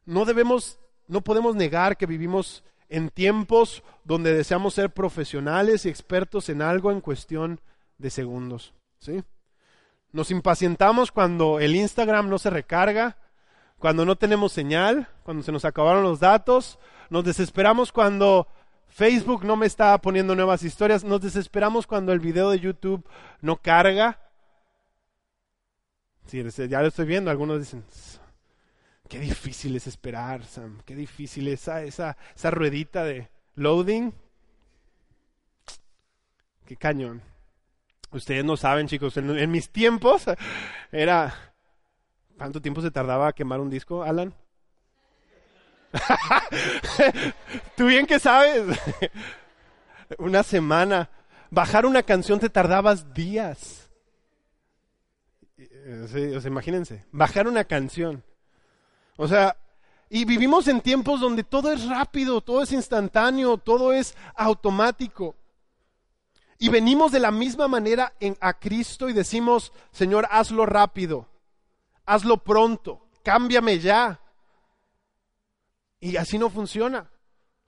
No debemos, no podemos negar que vivimos en tiempos donde deseamos ser profesionales y expertos en algo en cuestión de segundos. ¿sí? Nos impacientamos cuando el Instagram no se recarga, cuando no tenemos señal, cuando se nos acabaron los datos, nos desesperamos cuando Facebook no me está poniendo nuevas historias, nos desesperamos cuando el video de YouTube no carga. Sí, ya lo estoy viendo, algunos dicen, qué difícil es esperar, Sam, qué difícil esa, esa, esa ruedita de loading. Qué cañón. Ustedes no saben, chicos, en, mis tiempos era... ¿Cuánto tiempo se tardaba a quemar un disco, Alan? Tú bien que sabes. una semana. Bajar una canción te tardabas días. Sí, o sea, imagínense, bajar una canción. O sea, y vivimos en tiempos donde todo es rápido, todo es instantáneo, todo es automático. Y venimos de la misma manera en, a Cristo y decimos, Señor, hazlo rápido, hazlo pronto, cámbiame ya. Y así no funciona.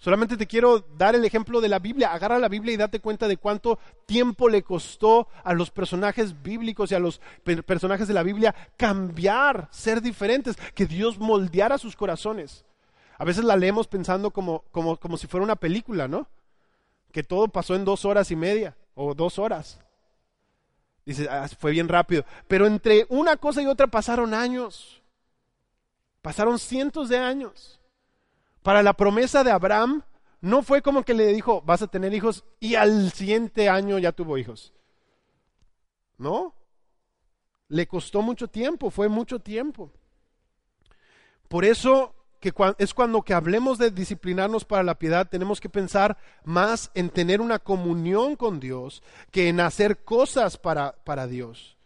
Solamente te quiero dar el ejemplo de la Biblia. Agarra la Biblia y date cuenta de cuánto tiempo le costó a los personajes bíblicos y a los personajes de la Biblia cambiar, ser diferentes, que Dios moldeara sus corazones. A veces la leemos pensando como, como, como si fuera una película, ¿no? Que todo pasó en dos horas y media o dos horas. Dice, ah, fue bien rápido. Pero entre una cosa y otra pasaron años. Pasaron cientos de años. Para la promesa de Abraham, no fue como que le dijo, vas a tener hijos y al siguiente año ya tuvo hijos. ¿No? Le costó mucho tiempo, fue mucho tiempo. Por eso que es cuando que hablemos de disciplinarnos para la piedad, tenemos que pensar más en tener una comunión con Dios que en hacer cosas para, para Dios.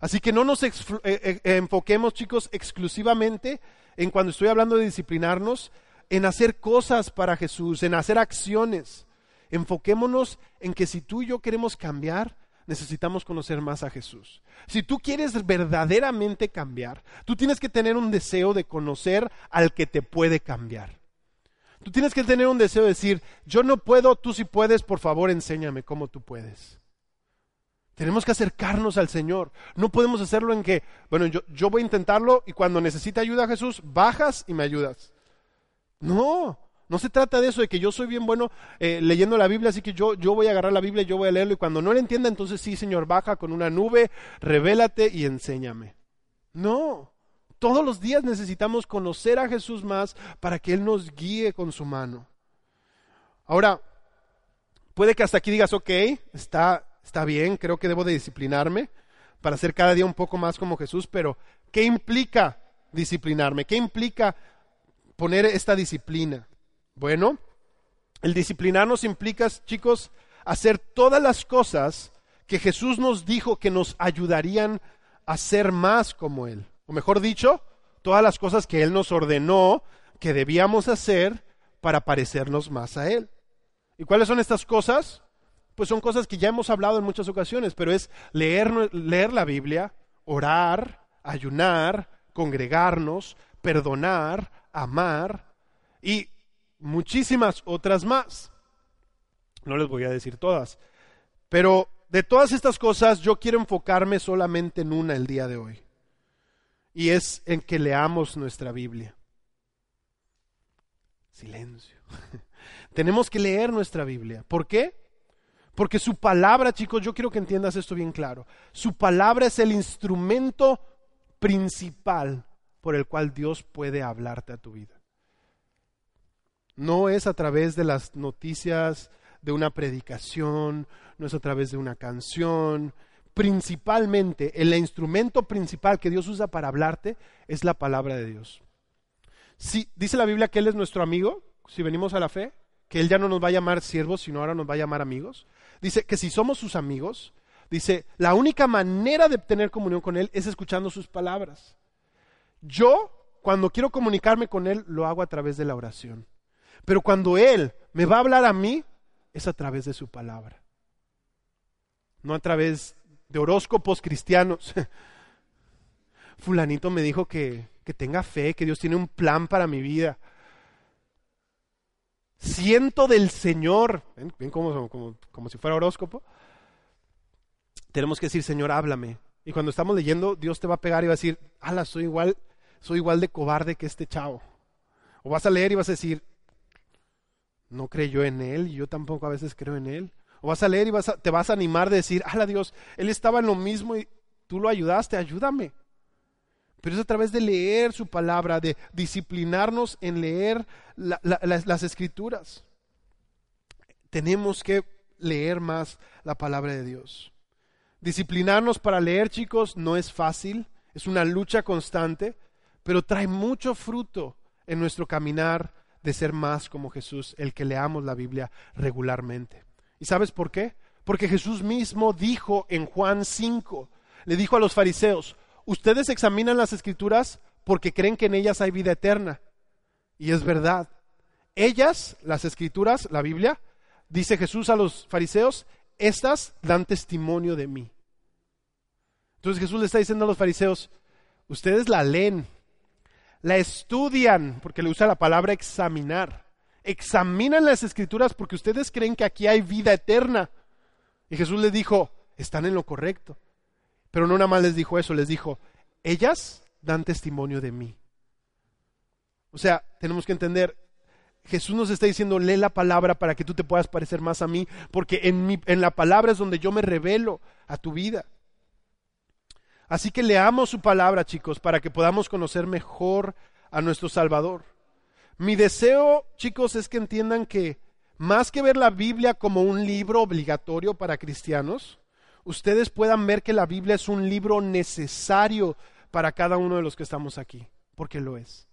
Así que no nos eh, eh, enfoquemos, chicos, exclusivamente en cuando estoy hablando de disciplinarnos, en hacer cosas para Jesús, en hacer acciones. Enfoquémonos en que si tú y yo queremos cambiar, necesitamos conocer más a Jesús. Si tú quieres verdaderamente cambiar, tú tienes que tener un deseo de conocer al que te puede cambiar. Tú tienes que tener un deseo de decir, yo no puedo, tú sí puedes, por favor enséñame cómo tú puedes. Tenemos que acercarnos al Señor. No podemos hacerlo en que, bueno, yo, yo voy a intentarlo y cuando necesite ayuda a Jesús, bajas y me ayudas. No, no se trata de eso, de que yo soy bien bueno eh, leyendo la Biblia, así que yo, yo voy a agarrar la Biblia y yo voy a leerlo y cuando no le entienda, entonces sí, Señor, baja con una nube, revélate y enséñame. No, todos los días necesitamos conocer a Jesús más para que Él nos guíe con su mano. Ahora, puede que hasta aquí digas, ok, está, está bien, creo que debo de disciplinarme para ser cada día un poco más como Jesús, pero ¿qué implica disciplinarme? ¿Qué implica poner esta disciplina? Bueno, el disciplinarnos implica, chicos, hacer todas las cosas que Jesús nos dijo que nos ayudarían a ser más como Él. O mejor dicho, todas las cosas que Él nos ordenó que debíamos hacer para parecernos más a Él. ¿Y cuáles son estas cosas? Pues son cosas que ya hemos hablado en muchas ocasiones, pero es leer, leer la Biblia, orar, ayunar, congregarnos, perdonar, amar y muchísimas otras más. No les voy a decir todas, pero de todas estas cosas yo quiero enfocarme solamente en una el día de hoy. Y es en que leamos nuestra Biblia. Silencio. Tenemos que leer nuestra Biblia. ¿Por qué? Porque su palabra, chicos, yo quiero que entiendas esto bien claro. Su palabra es el instrumento principal por el cual Dios puede hablarte a tu vida. No es a través de las noticias de una predicación, no es a través de una canción. Principalmente, el instrumento principal que Dios usa para hablarte es la palabra de Dios. Si dice la Biblia que Él es nuestro amigo, si venimos a la fe, que Él ya no nos va a llamar siervos, sino ahora nos va a llamar amigos. Dice que si somos sus amigos, dice, la única manera de tener comunión con Él es escuchando sus palabras. Yo, cuando quiero comunicarme con Él, lo hago a través de la oración. Pero cuando Él me va a hablar a mí, es a través de su palabra. No a través de horóscopos cristianos. Fulanito me dijo que, que tenga fe, que Dios tiene un plan para mi vida. Siento del Señor, ven, como, como, como si fuera horóscopo. Tenemos que decir, Señor, háblame. Y cuando estamos leyendo, Dios te va a pegar y va a decir, ala, soy igual soy igual de cobarde que este chavo. O vas a leer y vas a decir, no creyó en él y yo tampoco a veces creo en él. O vas a leer y vas te vas a animar de decir, ala Dios, él estaba en lo mismo y tú lo ayudaste, ayúdame. Pero es a través de leer su palabra, de disciplinarnos en leer las escrituras. Tenemos que leer más la palabra de Dios. Disciplinarnos para leer, chicos, no es fácil, es una lucha constante, pero trae mucho fruto en nuestro caminar de ser más como Jesús, el que leamos la Biblia regularmente. ¿Y sabes por qué? Porque Jesús mismo dijo en Juan 5, le dijo a los fariseos, ustedes examinan las escrituras porque creen que en ellas hay vida eterna. Y es verdad. Ellas, las escrituras, la Biblia, dice Jesús a los fariseos, estas dan testimonio de mí. Entonces Jesús le está diciendo a los fariseos, ustedes la leen, la estudian, porque le usa la palabra examinar. Examinan las escrituras porque ustedes creen que aquí hay vida eterna. Y Jesús les dijo, están en lo correcto. Pero no nada más les dijo eso, les dijo, ellas dan testimonio de mí. O sea, tenemos que entender, Jesús nos está diciendo, lee la palabra para que tú te puedas parecer más a mí, porque en, mi, en la palabra es donde yo me revelo a tu vida. Así que leamos su palabra, chicos, para que podamos conocer mejor a nuestro Salvador. Mi deseo, chicos, es que entiendan que más que ver la Biblia como un libro obligatorio para cristianos, ustedes puedan ver que la Biblia es un libro necesario para cada uno de los que estamos aquí, porque lo es.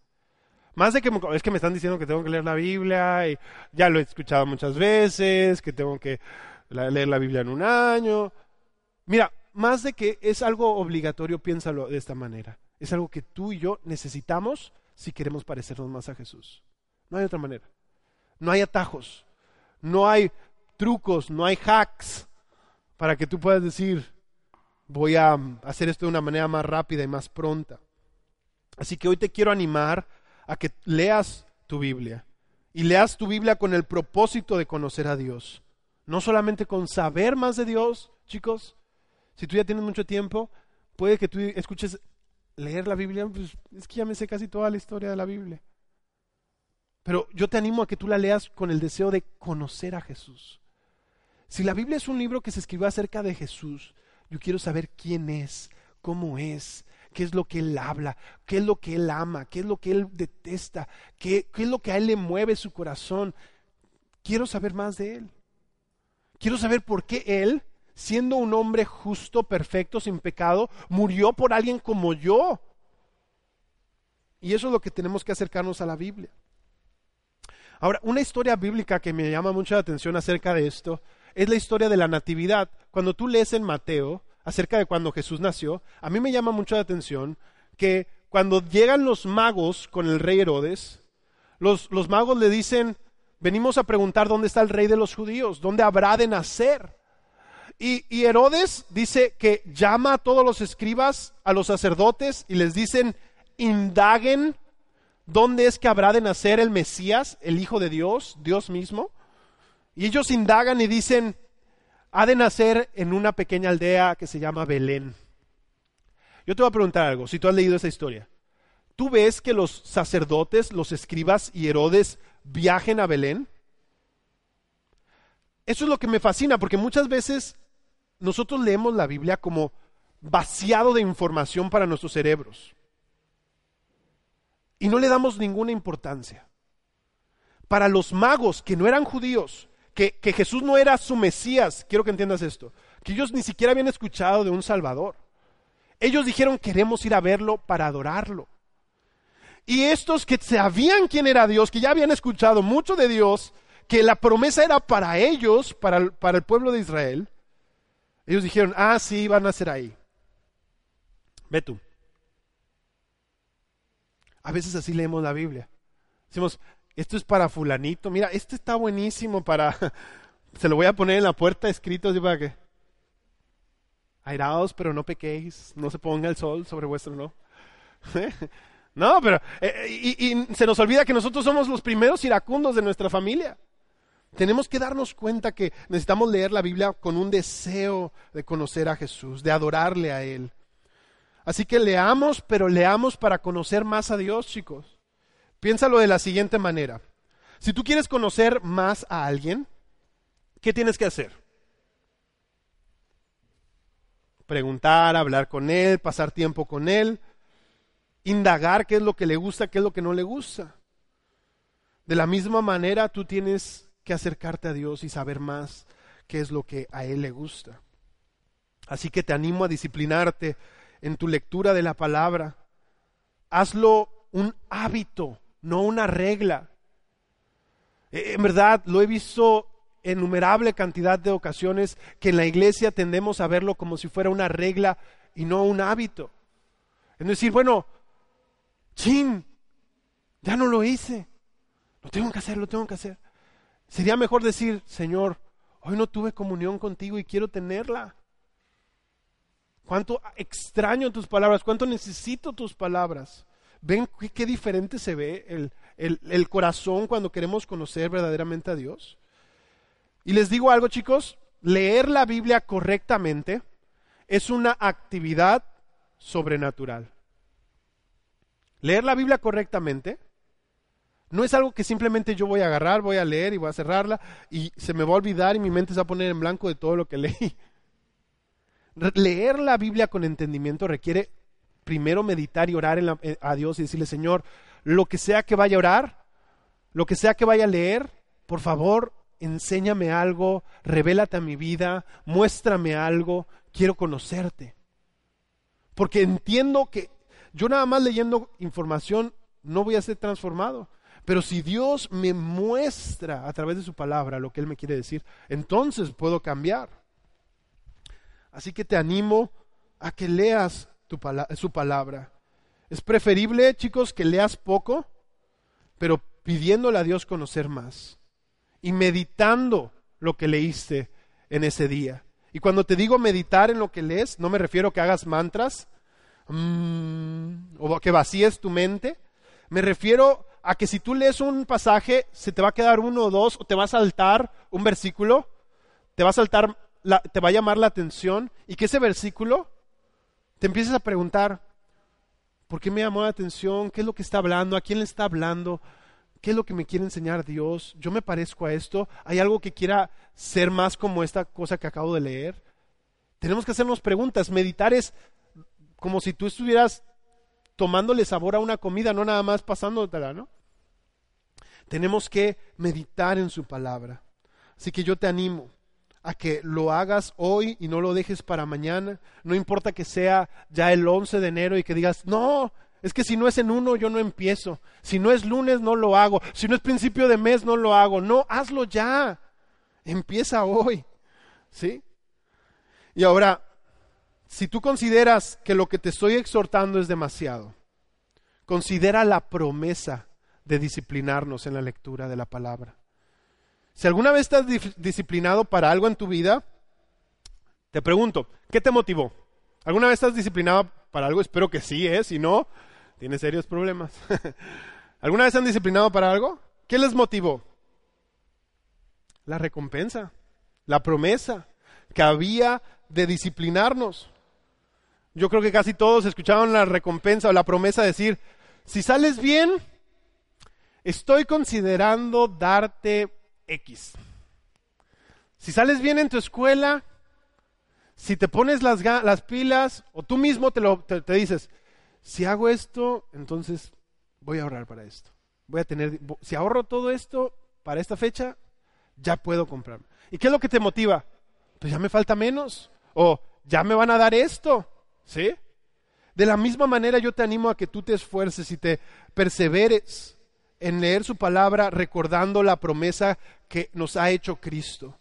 Más de que es que me están diciendo que tengo que leer la Biblia y ya lo he escuchado muchas veces, que tengo que leer la Biblia en un año. Mira, más de que es algo obligatorio, piénsalo de esta manera. Es algo que tú y yo necesitamos si queremos parecernos más a Jesús. No hay otra manera. No hay atajos, no hay trucos, no hay hacks para que tú puedas decir, voy a hacer esto de una manera más rápida y más pronta. Así que hoy te quiero animar a que leas tu Biblia y leas tu Biblia con el propósito de conocer a Dios. No solamente con saber más de Dios, chicos. Si tú ya tienes mucho tiempo, puede que tú escuches leer la Biblia, pues es que ya me sé casi toda la historia de la Biblia. Pero yo te animo a que tú la leas con el deseo de conocer a Jesús. Si la Biblia es un libro que se escribió acerca de Jesús, yo quiero saber quién es, cómo es, qué es lo que Él habla, qué es lo que Él ama, qué es lo que Él detesta, qué, qué es lo que a Él le mueve su corazón. Quiero saber más de Él. Quiero saber por qué Él, siendo un hombre justo, perfecto, sin pecado, murió por alguien como yo. Y eso es lo que tenemos que acercarnos a la Biblia. Ahora, una historia bíblica que me llama mucha atención acerca de esto es la historia de la natividad. Cuando tú lees en Mateo acerca de cuando Jesús nació, a mí me llama mucho la atención que cuando llegan los magos con el rey Herodes, los, los magos le dicen, venimos a preguntar dónde está el rey de los judíos, dónde habrá de nacer. Y, Herodes dice que llama a todos los escribas, a los sacerdotes, y les dicen, indaguen dónde es que habrá de nacer el Mesías, el Hijo de Dios, Dios mismo. Y ellos indagan y dicen, ha de nacer en una pequeña aldea que se llama Belén. Yo te voy a preguntar algo, si tú has leído esa historia. ¿Tú ves que los sacerdotes, los escribas y Herodes viajen a Belén? Eso es lo que me fascina, porque muchas veces nosotros leemos la Biblia como vaciado de información para nuestros cerebros. Y no le damos ninguna importancia. Para los magos que no eran judíos, que, Jesús no era su Mesías, quiero que entiendas esto, que ellos ni siquiera habían escuchado de un Salvador. Ellos dijeron queremos ir a verlo para adorarlo. Y estos que sabían quién era Dios, que ya habían escuchado mucho de Dios, que la promesa era para ellos, para para el pueblo de Israel, ellos dijeron, ah, sí, van a ser ahí. Ve tú. A veces así leemos la Biblia. Decimos, esto es para fulanito, mira, este está buenísimo para, se lo voy a poner en la puerta escrito así para que, airados pero no pequéis, no se ponga el sol sobre vuestro no. no, pero, eh, y, y se nos olvida que nosotros somos los primeros iracundos de nuestra familia. Tenemos que darnos cuenta que necesitamos leer la Biblia con un deseo de conocer a Jesús, de adorarle a Él. Así que leamos, pero leamos para conocer más a Dios, chicos. Piénsalo de la siguiente manera. Si tú quieres conocer más a alguien, ¿qué tienes que hacer? Preguntar, hablar con él, pasar tiempo con él, indagar qué es lo que le gusta, qué es lo que no le gusta. De la misma manera, tú tienes que acercarte a Dios y saber más qué es lo que a Él le gusta. Así que te animo a disciplinarte en tu lectura de la palabra. Hazlo un hábito no una regla. Eh, en verdad, lo he visto innumerable cantidad de ocasiones que en la iglesia tendemos a verlo como si fuera una regla y no un hábito. Es decir, bueno, chin, ya no lo hice. Lo tengo que hacer, lo tengo que hacer. Sería mejor decir, Señor, hoy no tuve comunión contigo y quiero tenerla. Cuánto extraño tus palabras, cuánto necesito tus palabras. ¿Ven qué, diferente se ve el, el corazón cuando queremos conocer verdaderamente a Dios? Y les digo algo, chicos, leer la Biblia correctamente es una actividad sobrenatural. Leer la Biblia correctamente no es algo que simplemente yo voy a agarrar, voy a leer y voy a cerrarla y se me va a olvidar y mi mente se va a poner en blanco de todo lo que leí. Leer la Biblia con entendimiento requiere primero meditar y orar eh, a Dios y decirle, Señor, lo que sea que vaya a orar, lo que sea que vaya a leer, por favor, enséñame algo, revélate a mi vida, muéstrame algo, quiero conocerte. Porque entiendo que yo nada más leyendo información no voy a ser transformado. Pero si Dios me muestra a través de su palabra lo que Él me quiere decir, entonces puedo cambiar. Así que te animo a que leas su palabra. Es preferible, chicos, que leas poco, pero pidiéndole a Dios conocer más y meditando lo que leíste en ese día. Y cuando te digo meditar en lo que lees, no me refiero a que hagas mantras mm, o que vacíes tu mente. Me refiero a que si tú lees un pasaje, se te va a quedar uno o dos, o te va a saltar un versículo, te va a saltar te va a llamar la atención y que ese versículo te empieces a preguntar, ¿por qué me llamó la atención? ¿Qué es lo que está hablando? ¿A quién le está hablando? ¿Qué es lo que me quiere enseñar Dios? ¿Yo me parezco a esto? ¿Hay algo que quiera ser más como esta cosa que acabo de leer? Tenemos que hacernos preguntas. Meditar es como si tú estuvieras tomándole sabor a una comida, no nada más pasándotela, ¿no? Tenemos que meditar en su palabra. Así que yo te animo a que lo hagas hoy y no lo dejes para mañana. No importa que sea ya el 11 de enero y que digas, no, es que si no es en uno, yo no empiezo. Si no es lunes, no lo hago. Si no es principio de mes, no lo hago. No, hazlo ya. Empieza hoy. ¿Sí? Y ahora, si tú consideras que lo que te estoy exhortando es demasiado, considera la promesa de disciplinarnos en la lectura de la palabra. Si alguna vez estás disciplinado para algo en tu vida, te pregunto, ¿qué te motivó? ¿Alguna vez estás disciplinado para algo? Espero que sí, ¿eh? Si no, tienes serios problemas. ¿Alguna vez han disciplinado para algo? ¿Qué les motivó? La recompensa, la promesa que había de disciplinarnos. Yo creo que casi todos escucharon la recompensa o la promesa de decir, si sales bien, estoy considerando darte X. Si sales bien en tu escuela, si te pones las, las pilas o tú mismo te, lo, te, dices, si hago esto, entonces voy a ahorrar para esto. Voy a tener, si ahorro todo esto para esta fecha, ya puedo comprarme. ¿Y qué es lo que te motiva? Pues ya me falta menos. O ya me van a dar esto. ¿Sí? De la misma manera yo te animo a que tú te esfuerces y te perseveres en leer su palabra recordando la promesa que nos ha hecho Cristo,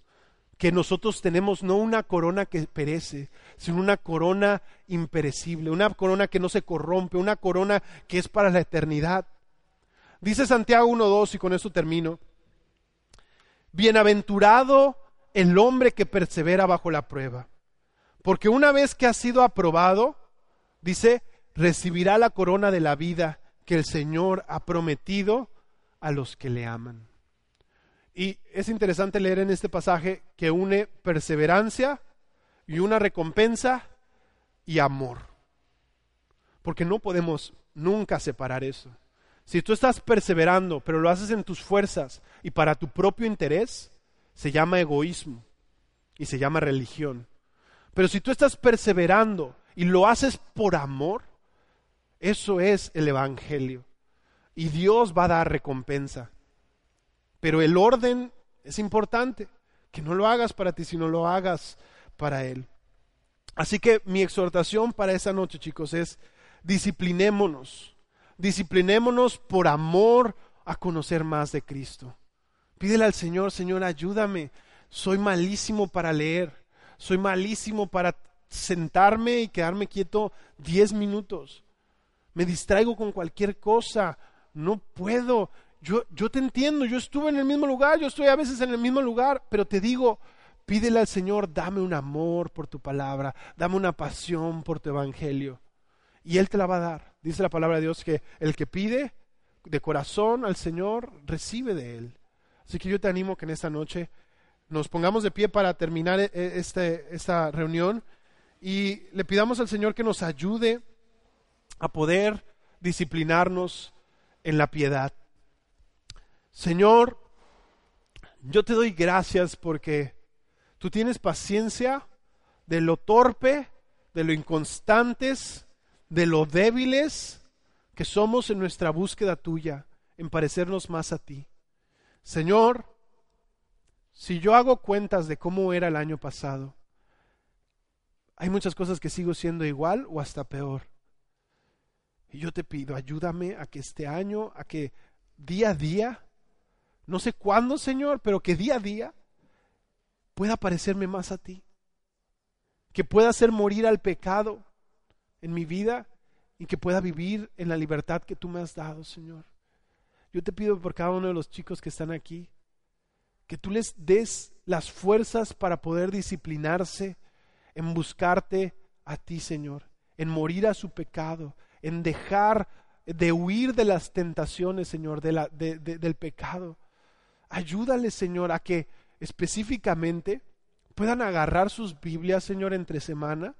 que nosotros tenemos no una corona que perece, sino una corona imperecible, una corona que no se corrompe, una corona que es para la eternidad. Dice Santiago 1.2 y con esto termino, bienaventurado el hombre que persevera bajo la prueba, porque una vez que ha sido aprobado, dice, recibirá la corona de la vida que el Señor ha prometido a los que le aman. Y es interesante leer en este pasaje que une perseverancia y una recompensa y amor. Porque no podemos nunca separar eso. Si tú estás perseverando, pero lo haces en tus fuerzas y para tu propio interés, se llama egoísmo y se llama religión. Pero si tú estás perseverando y lo haces por amor, eso es el Evangelio. Y Dios va a dar recompensa. Pero el orden es importante. Que no lo hagas para ti, sino lo hagas para Él. Así que mi exhortación para esa noche, chicos, es disciplinémonos. Disciplinémonos por amor a conocer más de Cristo. Pídele al Señor, Señor, ayúdame. soy malísimo para leer, soy malísimo para sentarme y quedarme quieto diez minutos. Me distraigo con cualquier cosa, no puedo. Yo, yo te entiendo, yo estuve en el mismo lugar, yo estoy a veces en el mismo lugar, pero te digo, pídele al Señor, dame un amor por tu palabra, dame una pasión por tu evangelio. Y Él te la va a dar. Dice la palabra de Dios que el que pide de corazón al Señor, recibe de Él. Así que yo te animo que en esta noche nos pongamos de pie para terminar e, e, este, esta reunión y le pidamos al Señor que nos ayude a poder disciplinarnos en la piedad. Señor, yo te doy gracias porque tú tienes paciencia de lo torpe, de lo inconstantes, de lo débiles que somos en nuestra búsqueda tuya, en parecernos más a ti. Señor, si yo hago cuentas de cómo era el año pasado, hay muchas cosas que sigo siendo igual o hasta peor. Y yo te pido, ayúdame a que este año, a que día a día, no sé cuándo, Señor, pero que día a día pueda parecerme más a ti. Que pueda hacer morir al pecado en mi vida y que pueda vivir en la libertad que tú me has dado, Señor. Yo te pido por cada uno de los chicos que están aquí, que tú les des las fuerzas para poder disciplinarse en buscarte a ti, Señor, en morir a su pecado, en dejar de huir de las tentaciones, Señor, del pecado. Ayúdale, Señor, a que específicamente puedan agarrar sus Biblias, Señor, entre semana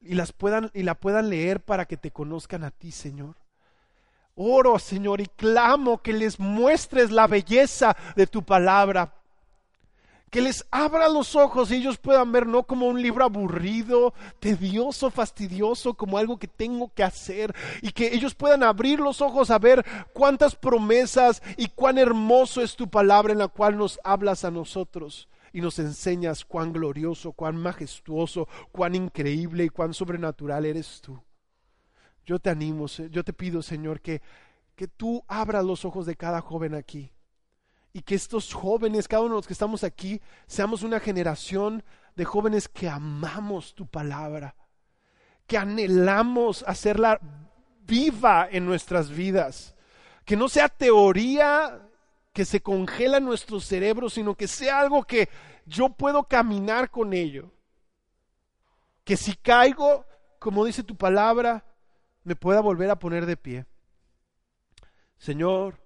y las puedan y la puedan leer para que te conozcan a ti, Señor. Oro, Señor, y clamo que les muestres la belleza de tu palabra, que les abra los ojos y ellos puedan ver no como un libro aburrido, tedioso, fastidioso, como algo que tengo que hacer, y que ellos puedan abrir los ojos a ver cuántas promesas y cuán hermoso es tu palabra en la cual nos hablas a nosotros y nos enseñas cuán glorioso, cuán majestuoso, cuán increíble y cuán sobrenatural eres tú. Yo te animo, yo te pido, Señor, que, que tú abras los ojos de cada joven aquí y que estos jóvenes, cada uno de los que estamos aquí, seamos una generación de jóvenes que amamos tu palabra, que anhelamos hacerla viva en nuestras vidas, que no sea teoría que se congela en nuestro cerebro, sino que sea algo que yo puedo caminar con ello. Que si caigo, como dice tu palabra, me pueda volver a poner de pie. Señor,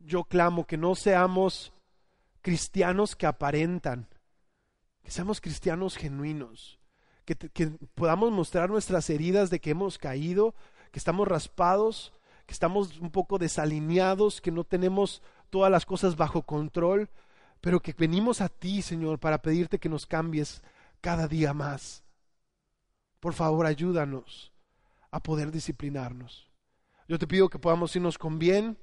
yo clamo que no seamos cristianos que aparentan, que seamos cristianos genuinos, que, podamos mostrar nuestras heridas de que hemos caído, que estamos raspados, que estamos un poco desalineados, que no tenemos todas las cosas bajo control, pero que venimos a ti, Señor, para pedirte que nos cambies cada día más. Por favor, ayúdanos a poder disciplinarnos. Yo te pido que podamos irnos con bien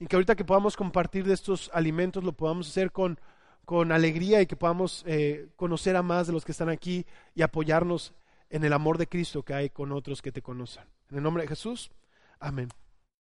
y que ahorita que podamos compartir de estos alimentos lo podamos hacer con, con alegría y que podamos eh, conocer a más de los que están aquí y apoyarnos en el amor de Cristo que hay con otros que te conocen. En el nombre de Jesús, amén.